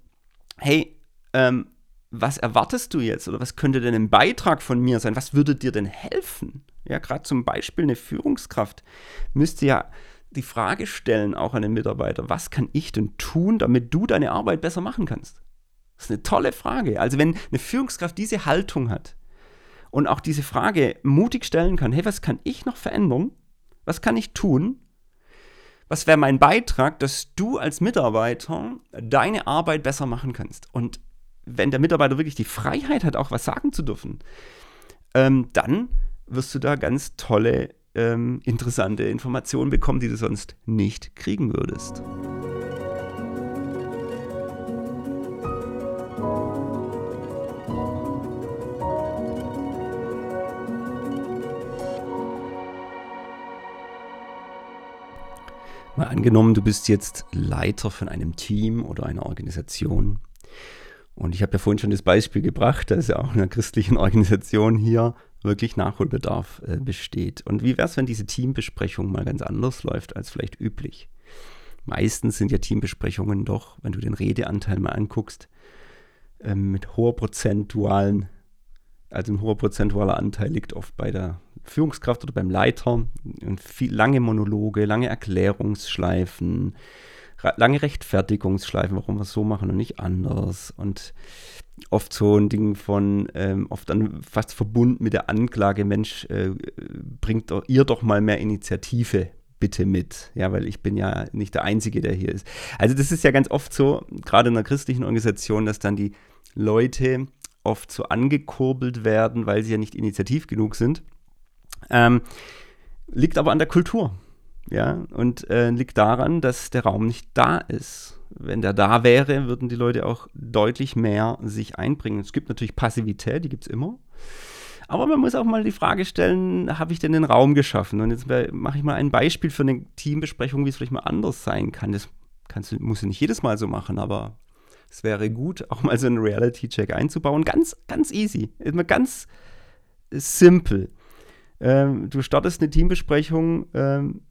hey, ähm, was erwartest du jetzt oder was könnte denn ein Beitrag von mir sein? Was würde dir denn helfen? Ja, gerade zum Beispiel eine Führungskraft müsste ja die Frage stellen, auch an den Mitarbeiter, was kann ich denn tun, damit du deine Arbeit besser machen kannst? Das ist eine tolle Frage. Also wenn eine Führungskraft diese Haltung hat und auch diese Frage mutig stellen kann, hey, was kann ich noch verändern? Was kann ich tun? Was wäre mein Beitrag, dass du als Mitarbeiter deine Arbeit besser machen kannst? Und wenn der Mitarbeiter wirklich die Freiheit hat, auch was sagen zu dürfen, ähm, dann wirst du da ganz tolle, ähm, interessante Informationen bekommen, die du sonst nicht kriegen würdest. Mal angenommen, du bist jetzt Leiter von einem Team oder einer Organisation Und ich habe ja vorhin schon das Beispiel gebracht, dass ja auch in einer christlichen Organisation hier wirklich Nachholbedarf äh, besteht. Und wie wäre es, wenn diese Teambesprechung mal ganz anders läuft als vielleicht üblich? Meistens sind ja Teambesprechungen doch, wenn du den Redeanteil mal anguckst, äh, mit hoher prozentualen, also ein hoher prozentualer Anteil liegt oft bei der Führungskraft oder beim Leiter und viel, lange Monologe, lange Erklärungsschleifen, lange Rechtfertigungsschleifen, warum wir es so machen und nicht anders. Und oft so ein Ding von, ähm, oft dann fast verbunden mit der Anklage, Mensch, äh, bringt ihr doch mal mehr Initiative bitte mit. Ja, weil ich bin ja nicht der Einzige, der hier ist. Also das ist ja ganz oft so, gerade in einer christlichen Organisation, dass dann die Leute oft so angekurbelt werden, weil sie ja nicht initiativ genug sind. Ähm, liegt aber an der Kultur. Ja, und äh, liegt daran, dass der Raum nicht da ist. Wenn der da wäre, würden die Leute auch deutlich mehr sich einbringen. Es gibt natürlich Passivität, die gibt es immer. Aber man muss auch mal die Frage stellen, habe ich denn den Raum geschaffen? Und jetzt mache ich mal ein Beispiel für eine Teambesprechung, wie es vielleicht mal anders sein kann. Das kannst du, musst du nicht jedes Mal so machen, aber es wäre gut, auch mal so einen Reality-Check einzubauen. Ganz, ganz easy. Immer ganz simpel. Ähm, du startest eine Teambesprechung ähm,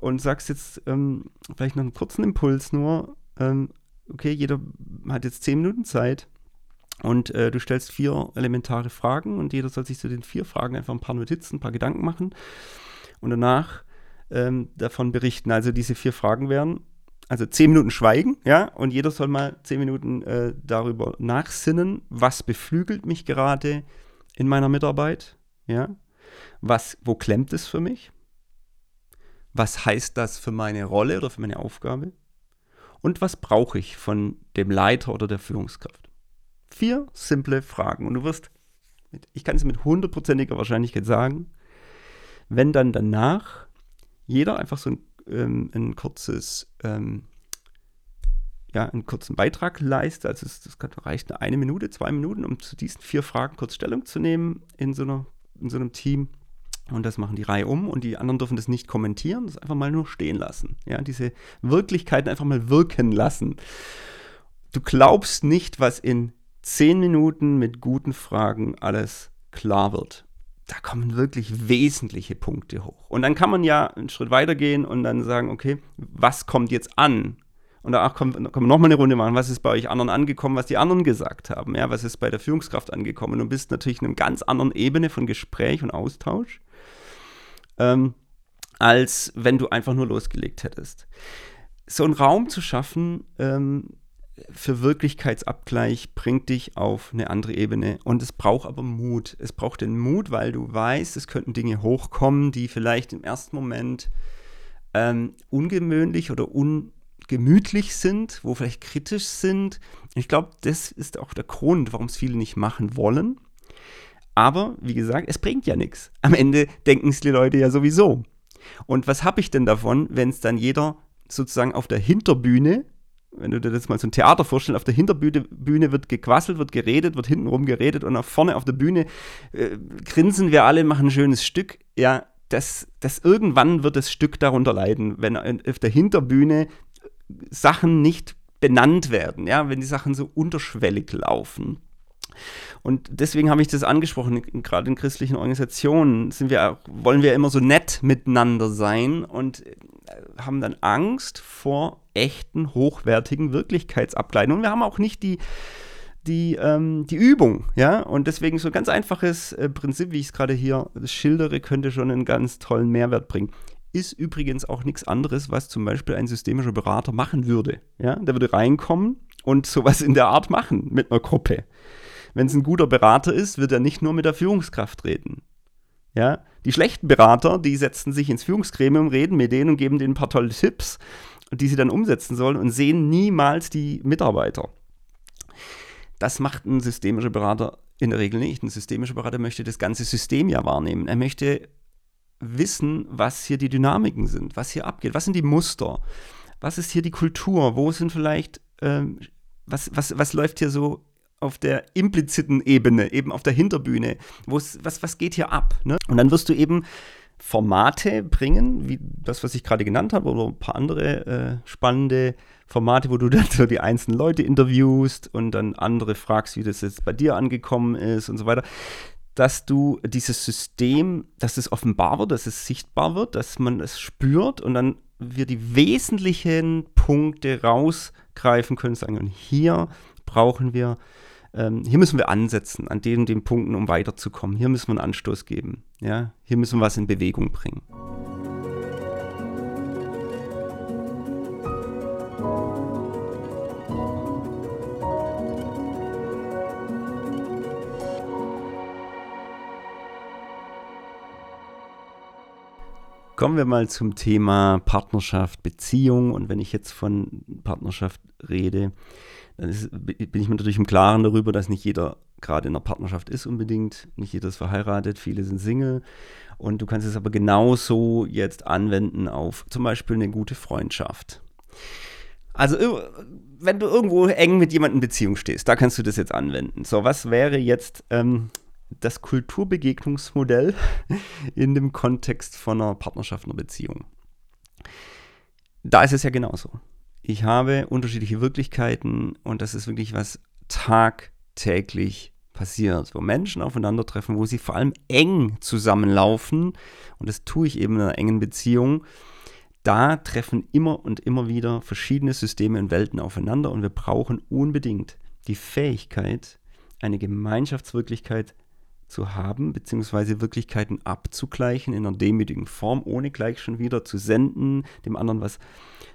und sagst jetzt ähm, vielleicht noch einen kurzen Impuls nur. Ähm, okay, jeder hat jetzt zehn Minuten Zeit und äh, du stellst vier elementare Fragen und jeder soll sich zu den vier Fragen einfach ein paar Notizen, ein paar Gedanken machen und danach ähm, davon berichten. Also diese vier Fragen wären, also zehn Minuten Schweigen, ja, und jeder soll mal zehn Minuten äh, darüber nachsinnen, was beflügelt mich gerade in meiner Mitarbeit, ja, was, wo klemmt es für mich? Was heißt das für meine Rolle oder für meine Aufgabe? Und was brauche ich von dem Leiter oder der Führungskraft? Vier simple Fragen. Und du wirst, ich kann es mit hundertprozentiger Wahrscheinlichkeit sagen, wenn dann danach jeder einfach so ein, ähm, ein kurzes, ähm, ja, einen kurzen Beitrag leistet, also es, das reicht eine Minute, zwei Minuten, um zu diesen vier Fragen kurz Stellung zu nehmen in so, einer, in so einem Team, und das machen die Reihe um und die anderen dürfen das nicht kommentieren, das einfach mal nur stehen lassen. Ja, diese Wirklichkeiten einfach mal wirken lassen. Du glaubst nicht, was in zehn Minuten mit guten Fragen alles klar wird. Da kommen wirklich wesentliche Punkte hoch. Und dann kann man ja einen Schritt weiter gehen und dann sagen, okay, was kommt jetzt an? Und danach können, können wir nochmal eine Runde machen. Was ist bei euch anderen angekommen, was die anderen gesagt haben? Ja, was ist bei der Führungskraft angekommen? Du bist natürlich in einer ganz anderen Ebene von Gespräch und Austausch ähm, als wenn du einfach nur losgelegt hättest. So einen Raum zu schaffen ähm, für Wirklichkeitsabgleich bringt dich auf eine andere Ebene. Und es braucht aber Mut. Es braucht den Mut, weil du weißt, es könnten Dinge hochkommen, die vielleicht im ersten Moment ähm, ungewöhnlich oder ungemütlich sind, wo vielleicht kritisch sind. Ich glaube, das ist auch der Grund, warum es viele nicht machen wollen. Aber wie gesagt, es bringt ja nichts. Am Ende denken es die Leute ja sowieso. Und was habe ich denn davon, wenn es dann jeder sozusagen auf der Hinterbühne, wenn du dir das mal so ein Theater vorstellst, auf der Hinterbühne Bühne wird gequasselt, wird geredet, wird hintenrum geredet und nach vorne auf der Bühne äh, grinsen wir alle, machen ein schönes Stück. Ja, das, das irgendwann wird das Stück darunter leiden, wenn auf der Hinterbühne Sachen nicht benannt werden, ja, wenn die Sachen so unterschwellig laufen. Und deswegen habe ich das angesprochen, gerade in christlichen Organisationen sind wir, wollen wir immer so nett miteinander sein und äh, haben dann Angst vor echten, hochwertigen Wirklichkeitsabgleiten. Und wir haben auch nicht die, die, ähm, die Übung, ja. Und deswegen so ein ganz einfaches äh, Prinzip, wie ich es gerade hier schildere, könnte schon einen ganz tollen Mehrwert bringen. Ist übrigens auch nichts anderes, was zum Beispiel ein systemischer Berater machen würde. Ja? Der würde reinkommen und sowas in der Art machen mit einer Gruppe wenn es ein guter Berater ist, wird er nicht nur mit der Führungskraft reden. Ja, die schlechten Berater, die setzen sich ins Führungsgremium, reden mit denen und geben denen ein paar tolle Tipps, die sie dann umsetzen sollen und sehen niemals die Mitarbeiter. Das macht ein systemischer Berater in der Regel nicht. Ein systemischer Berater möchte das ganze System ja wahrnehmen. Er möchte wissen, was hier die Dynamiken sind, was hier abgeht, was sind die Muster, was ist hier die Kultur, wo sind vielleicht, ähm, was, was, was läuft hier so auf der impliziten Ebene, eben auf der Hinterbühne. was, was geht hier ab? Ne? Und dann wirst du eben Formate bringen, wie das, was ich gerade genannt habe, oder ein paar andere äh, spannende Formate, wo du dann so die einzelnen Leute interviewst und dann andere fragst, wie das jetzt bei dir angekommen ist und so weiter. Dass du dieses System, dass es offenbar wird, dass es sichtbar wird, dass man es spürt und dann wir die wesentlichen Punkte rausgreifen können, sagen, und hier brauchen wir ähm, hier müssen wir ansetzen an den, den Punkten, um weiterzukommen. Hier müssen wir einen Anstoß geben. Ja? Hier müssen wir was in Bewegung bringen. Kommen wir mal zum Thema Partnerschaft, Beziehung. Und wenn ich jetzt von Partnerschaft rede, dann ist, bin ich mir natürlich im Klaren darüber, dass nicht jeder gerade in einer Partnerschaft ist unbedingt, nicht jeder ist verheiratet, viele sind Single. Und du kannst es aber genauso jetzt anwenden auf zum Beispiel eine gute Freundschaft. Also, wenn du irgendwo eng mit jemandem in Beziehung stehst, da kannst du das jetzt anwenden. So, was wäre jetzt ähm, das Kulturbegegnungsmodell in dem Kontext von einer Partnerschaft, einer Beziehung? Da ist es ja genauso ich habe unterschiedliche Wirklichkeiten und das ist wirklich was tagtäglich passiert, wo Menschen aufeinandertreffen, wo sie vor allem eng zusammenlaufen und das tue ich eben in einer engen Beziehung. Da treffen immer und immer wieder verschiedene Systeme und Welten aufeinander und wir brauchen unbedingt die Fähigkeit, eine Gemeinschaftswirklichkeit zu haben, beziehungsweise Wirklichkeiten abzugleichen in einer demütigen Form, ohne gleich schon wieder zu senden, dem anderen was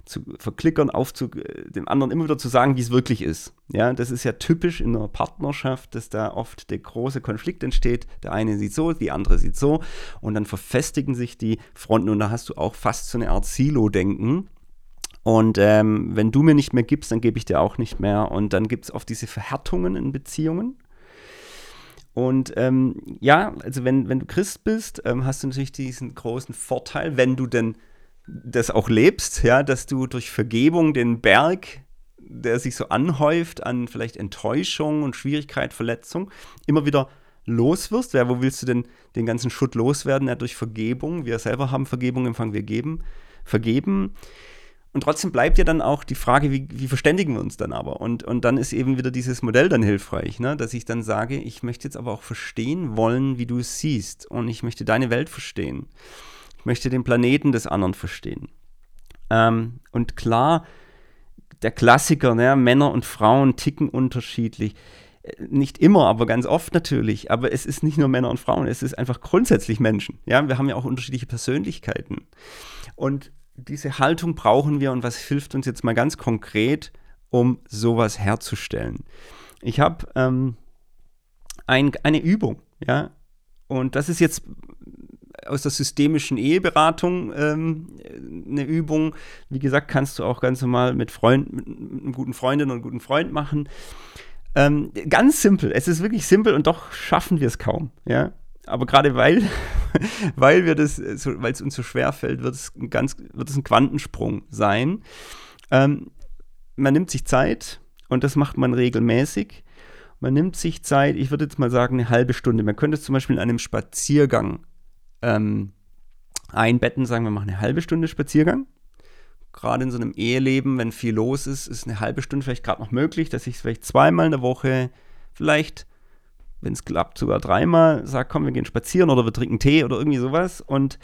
zu verklickern, aufzu, dem anderen immer wieder zu sagen, wie es wirklich ist. Ja, das ist ja typisch in einer Partnerschaft, dass da oft der große Konflikt entsteht. Der eine sieht so, die andere sieht so und dann verfestigen sich die Fronten und da hast du auch fast so eine Art Silo-Denken. Und ähm, wenn du mir nicht mehr gibst, dann gebe ich dir auch nicht mehr. Und dann gibt es oft diese Verhärtungen in Beziehungen. Und ähm, ja, also wenn, wenn du Christ bist, ähm, hast du natürlich diesen großen Vorteil, wenn du denn das auch lebst, ja, dass du durch Vergebung den Berg, der sich so anhäuft an vielleicht Enttäuschung und Schwierigkeit, Verletzung, immer wieder loswirst. Ja, wo willst du denn den ganzen Schutt loswerden? Ja, durch Vergebung. Wir selber haben Vergebung empfangen, wir geben, vergeben. Und trotzdem bleibt ja dann auch die Frage, wie, wie verständigen wir uns dann aber? Und, und dann ist eben wieder dieses Modell dann hilfreich, ne? dass ich dann sage, ich möchte jetzt aber auch verstehen wollen, wie du es siehst. Und ich möchte deine Welt verstehen. Ich möchte den Planeten des anderen verstehen. Ähm, und klar, der Klassiker, ne? Männer und Frauen ticken unterschiedlich. Äh, nicht immer, aber ganz oft natürlich. Aber es ist nicht nur Männer und Frauen, es ist einfach grundsätzlich Menschen. Ja, wir haben ja auch unterschiedliche Persönlichkeiten. Und diese Haltung brauchen wir und was hilft uns jetzt mal ganz konkret, um sowas herzustellen? Ich habe ähm, ein, eine Übung, ja, und das ist jetzt aus der systemischen Eheberatung ähm, eine Übung. Wie gesagt, kannst du auch ganz normal mit Freunden, mit einem guten Freundin und guten Freund machen. Ähm, ganz simpel. Es ist wirklich simpel und doch schaffen wir es kaum. Ja? Aber gerade weil, weil wir das, so, weil es uns so schwer fällt, wird es ein ganz, wird es ein Quantensprung sein. Ähm, man nimmt sich Zeit und das macht man regelmäßig. Man nimmt sich Zeit, ich würde jetzt mal sagen, eine halbe Stunde. Man könnte es zum Beispiel in einem Spaziergang ähm, einbetten, sagen wir machen eine halbe Stunde Spaziergang. Gerade in so einem Eheleben, wenn viel los ist, ist eine halbe Stunde vielleicht gerade noch möglich, dass ich es vielleicht zweimal in der Woche, vielleicht wenn es klappt, sogar dreimal, sagt, komm, wir gehen spazieren oder wir trinken Tee oder irgendwie sowas. Und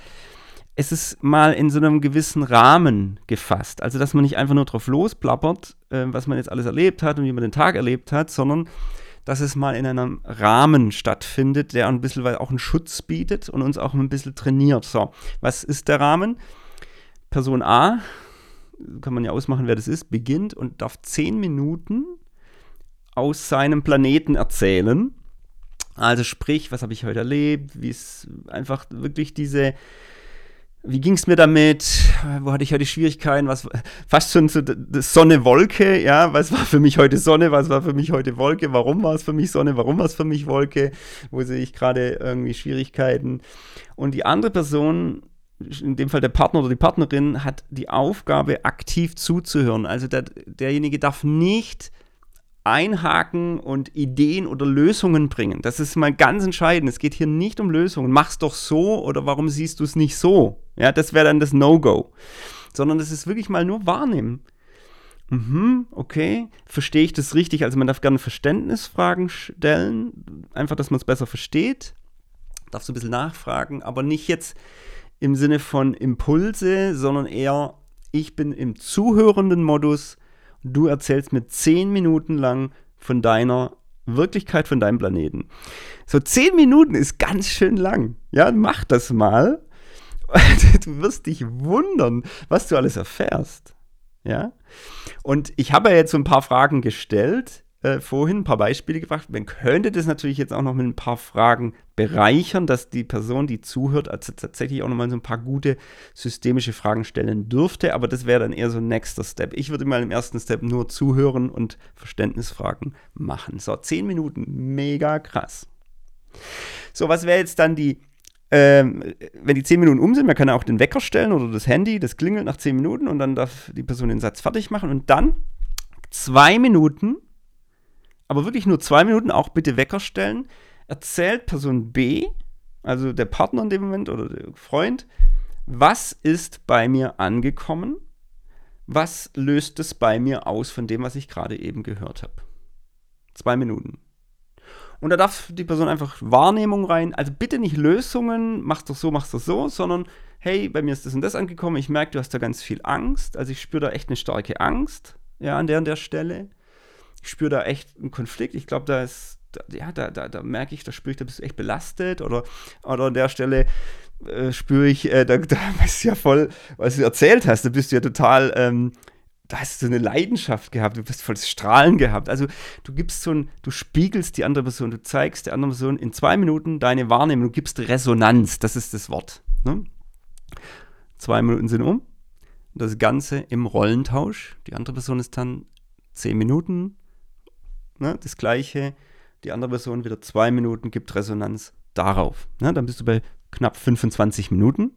es ist mal in so einem gewissen Rahmen gefasst. Also, dass man nicht einfach nur drauf losplappert, äh, was man jetzt alles erlebt hat und wie man den Tag erlebt hat, sondern dass es mal in einem Rahmen stattfindet, der ein bisschen auch einen Schutz bietet und uns auch ein bisschen trainiert. So, was ist der Rahmen? Person A, kann man ja ausmachen, wer das ist, beginnt und darf zehn Minuten aus seinem Planeten erzählen also sprich, was habe ich heute erlebt? Wie ist einfach wirklich diese, wie ging es mir damit? Wo hatte ich heute Schwierigkeiten? Was fast schon so Sonne-Wolke, ja? Was war für mich heute Sonne? Was war für mich heute Wolke? Warum war es für mich Sonne? Warum war es für mich Wolke? Wo sehe ich gerade irgendwie Schwierigkeiten? Und die andere Person, in dem Fall der Partner oder die Partnerin, hat die Aufgabe, aktiv zuzuhören. Also der, derjenige darf nicht einhaken und Ideen oder Lösungen bringen. Das ist mal ganz entscheidend. Es geht hier nicht um Lösungen. Mach's doch so oder warum siehst du es nicht so? Ja, das wäre dann das No-Go. Sondern es ist wirklich mal nur wahrnehmen. Mhm, okay. Verstehe ich das richtig? Also man darf gerne Verständnisfragen stellen. Einfach, dass man es besser versteht. Darf so ein bisschen nachfragen, aber nicht jetzt im Sinne von Impulse, sondern eher, ich bin im zuhörenden Modus du erzählst mir zehn Minuten lang von deiner Wirklichkeit, von deinem Planeten. So zehn Minuten ist ganz schön lang. Ja, mach das mal. Du wirst dich wundern, was du alles erfährst. Ja. Und ich habe ja jetzt so ein paar Fragen gestellt äh, vorhin ein paar Beispiele gebracht. Man könnte das natürlich jetzt auch noch mit ein paar Fragen bereichern, dass die Person, die zuhört, also tatsächlich auch nochmal so ein paar gute systemische Fragen stellen dürfte. Aber das wäre dann eher so ein nächster Step. Ich würde mal im ersten Step nur zuhören und Verständnisfragen machen. So, zehn Minuten, mega krass. So, was wäre jetzt dann die ähm, wenn die zehn Minuten um sind, man kann auch den Wecker stellen oder das Handy, das klingelt nach zehn Minuten und dann darf die Person den Satz fertig machen und dann zwei Minuten aber wirklich nur zwei Minuten, auch bitte Wecker stellen, erzählt Person B, also der Partner in dem Moment oder der Freund, was ist bei mir angekommen? Was löst es bei mir aus von dem, was ich gerade eben gehört habe? Zwei Minuten. Und da darf die Person einfach Wahrnehmung rein. Also bitte nicht Lösungen, machst doch so, machst doch so, sondern hey, bei mir ist das und das angekommen. Ich merke, du hast da ganz viel Angst. Also ich spüre da echt eine starke Angst, ja, an der und der Stelle ich spüre da echt einen Konflikt. Ich glaube, da ist, da, ja, da, da, da merke ich, da spüre ich, da bist du echt belastet oder, oder an der Stelle äh, spüre ich, äh, da, da bist du ja voll, was du erzählt hast, da bist du ja total, ähm, da hast du eine Leidenschaft gehabt, du bist voll Strahlen gehabt. Also du gibst so ein, du spiegelst die andere Person, du zeigst der anderen Person in zwei Minuten deine Wahrnehmung, du gibst Resonanz, das ist das Wort. Ne? Zwei Minuten sind um. Das Ganze im Rollentausch. Die andere Person ist dann zehn Minuten, ne, das gleiche, die andere Person wieder zwei Minuten gibt Resonanz darauf. Ne, dann bist du bei knapp 25 Minuten.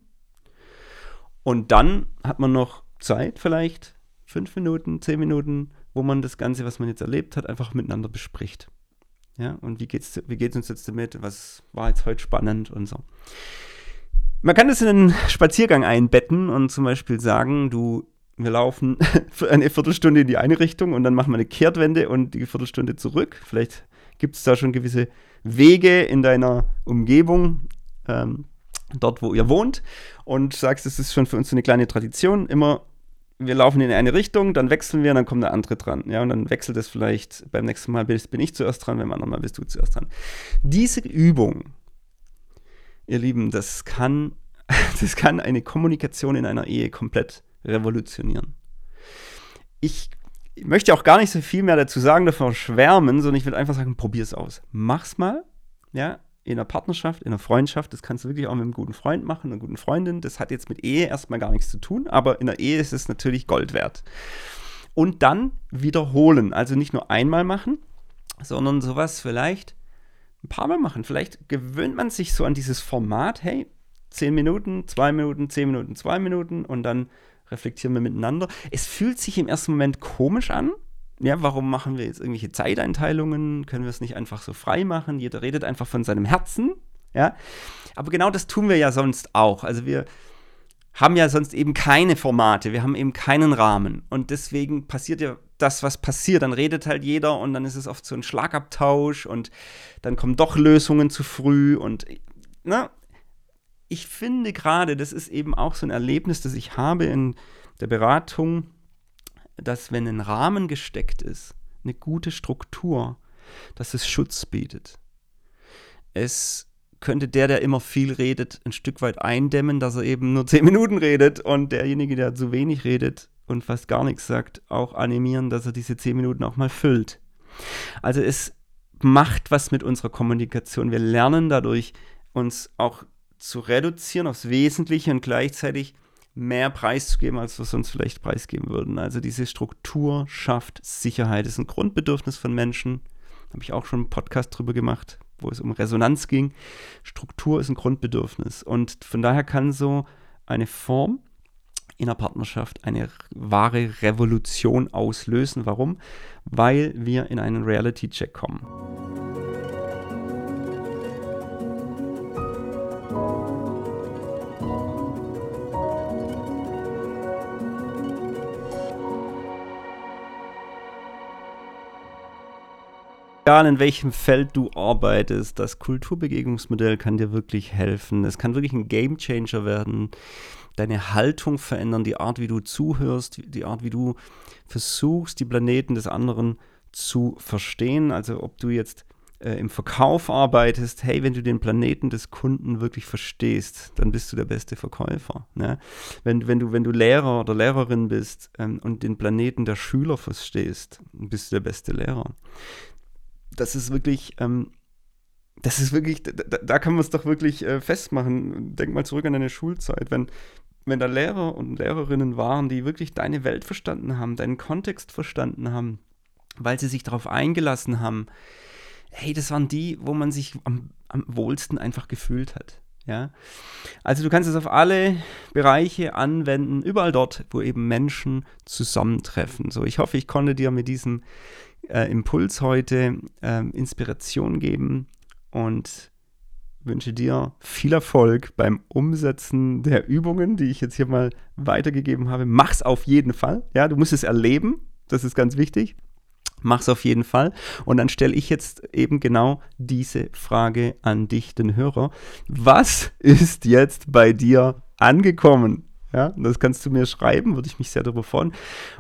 Und dann hat man noch Zeit, vielleicht fünf Minuten, zehn Minuten, wo man das Ganze, was man jetzt erlebt hat, einfach miteinander bespricht. Ja, und wie geht's, wie geht's uns jetzt damit? Was war jetzt heute spannend und so. Man kann das in einen Spaziergang einbetten und zum Beispiel sagen, du wir laufen eine Viertelstunde in die eine Richtung und dann machen wir eine Kehrtwende und die Viertelstunde zurück. Vielleicht gibt es da schon gewisse Wege in deiner Umgebung, ähm, dort wo ihr wohnt und sagst, es ist schon für uns so eine kleine Tradition. Immer, wir laufen in eine Richtung, dann wechseln wir, und dann kommt der andere dran. Ja, und dann wechselt es vielleicht, beim nächsten Mal bin ich zuerst dran, beim anderen Mal bist du zuerst dran. Diese Übung, ihr Lieben, das kann, das kann eine Kommunikation in einer Ehe komplett revolutionieren. Ich möchte auch gar nicht so viel mehr dazu sagen, davon schwärmen, sondern ich will einfach sagen, probier es aus. Mach's mal, ja, in einer Partnerschaft, in einer Freundschaft, das kannst du wirklich auch mit einem guten Freund machen, einer guten Freundin. Das hat jetzt mit Ehe erstmal gar nichts zu tun, aber in der Ehe ist es natürlich Gold wert. Und dann wiederholen, also nicht nur einmal machen, sondern sowas vielleicht ein paar Mal machen. Vielleicht gewöhnt man sich so an dieses Format, hey, 10 Minuten, 2 Minuten, 10 Minuten, 2 Minuten und dann reflektieren wir miteinander. Es fühlt sich im ersten Moment komisch an. Ja, warum machen wir jetzt irgendwelche Zeiteinteilungen? Können wir es nicht einfach so frei machen? Jeder redet einfach von seinem Herzen. Ja, aber genau das tun wir ja sonst auch. Also wir haben ja sonst eben keine Formate, wir haben eben keinen Rahmen. Und deswegen passiert ja das, was passiert. Dann redet halt jeder und dann ist es oft so ein Schlagabtausch und dann kommen doch Lösungen zu früh und ne, ich finde gerade, das ist eben auch so ein Erlebnis, das ich habe in der Beratung, dass wenn ein Rahmen gesteckt ist, eine gute Struktur, dass es Schutz bietet. Es könnte der, der immer viel redet, ein Stück weit eindämmen, dass er eben nur zehn Minuten redet und derjenige, der zu wenig redet und fast gar nichts sagt, auch animieren, dass er diese zehn Minuten auch mal füllt. Also es macht was mit unserer Kommunikation. Wir lernen dadurch, uns auch zu reduzieren aufs Wesentliche und gleichzeitig mehr preiszugeben, als wir sonst vielleicht preisgeben würden. Also diese Struktur schafft Sicherheit. Das ist ein Grundbedürfnis von Menschen. Habe ich auch schon einen Podcast drüber gemacht, wo es um Resonanz ging. Struktur ist ein Grundbedürfnis. Und von daher kann so eine Form in der Partnerschaft eine wahre Revolution auslösen. Warum? Weil wir in einen Reality-Check kommen. Egal in welchem Feld du arbeitest, das Kulturbegegnungsmodell kann dir wirklich helfen. Es kann wirklich ein Game Changer werden, deine Haltung verändern, die Art, wie du zuhörst, die Art, wie du versuchst, die Planeten des anderen zu verstehen. Also ob du jetzt äh, im Verkauf arbeitest, hey, wenn du den Planeten des Kunden wirklich verstehst, dann bist du der beste Verkäufer. Ne? Wenn, wenn, du, wenn du Lehrer oder Lehrerin bist ähm, und den Planeten der Schüler verstehst, bist du der beste Lehrer das ist wirklich, ähm, das ist wirklich, da, da kann man es doch wirklich äh, festmachen. Denk mal zurück an deine Schulzeit, wenn, wenn da Lehrer und Lehrerinnen waren, die wirklich deine Welt verstanden haben, deinen Kontext verstanden haben, weil sie sich darauf eingelassen haben. Hey, das waren die, wo man sich am, am wohlsten einfach gefühlt hat. Ja? Also du kannst es auf alle Bereiche anwenden, überall dort, wo eben Menschen zusammentreffen. So, ich hoffe, ich konnte dir mit diesem äh, Impuls heute äh, Inspiration geben und wünsche dir viel Erfolg beim Umsetzen der Übungen, die ich jetzt hier mal weitergegeben habe. Mach's auf jeden Fall. Ja, du musst es erleben. Das ist ganz wichtig. Mach's auf jeden Fall. Und dann stelle ich jetzt eben genau diese Frage an dich, den Hörer. Was ist jetzt bei dir angekommen? Ja, das kannst du mir schreiben, würde ich mich sehr darüber freuen.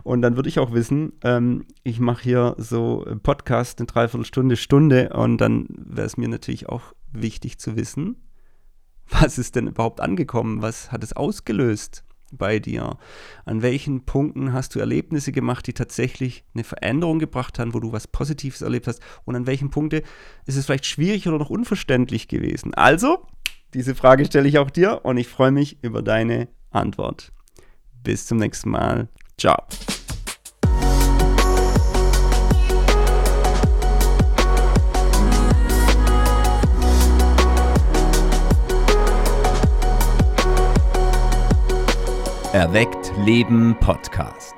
Und dann würde ich auch wissen, ähm, ich mache hier so Podcast eine Dreiviertelstunde, Stunde und dann wäre es mir natürlich auch wichtig zu wissen, was ist denn überhaupt angekommen? Was hat es ausgelöst bei dir? An welchen Punkten hast du Erlebnisse gemacht, die tatsächlich eine Veränderung gebracht haben, wo du was Positives erlebt hast? Und an welchen Punkten ist es vielleicht schwierig oder noch unverständlich gewesen? Also, diese Frage stelle ich auch dir und ich freue mich über deine Antwort. Bis zum nächsten Mal. Ciao. Erweckt Leben Podcast.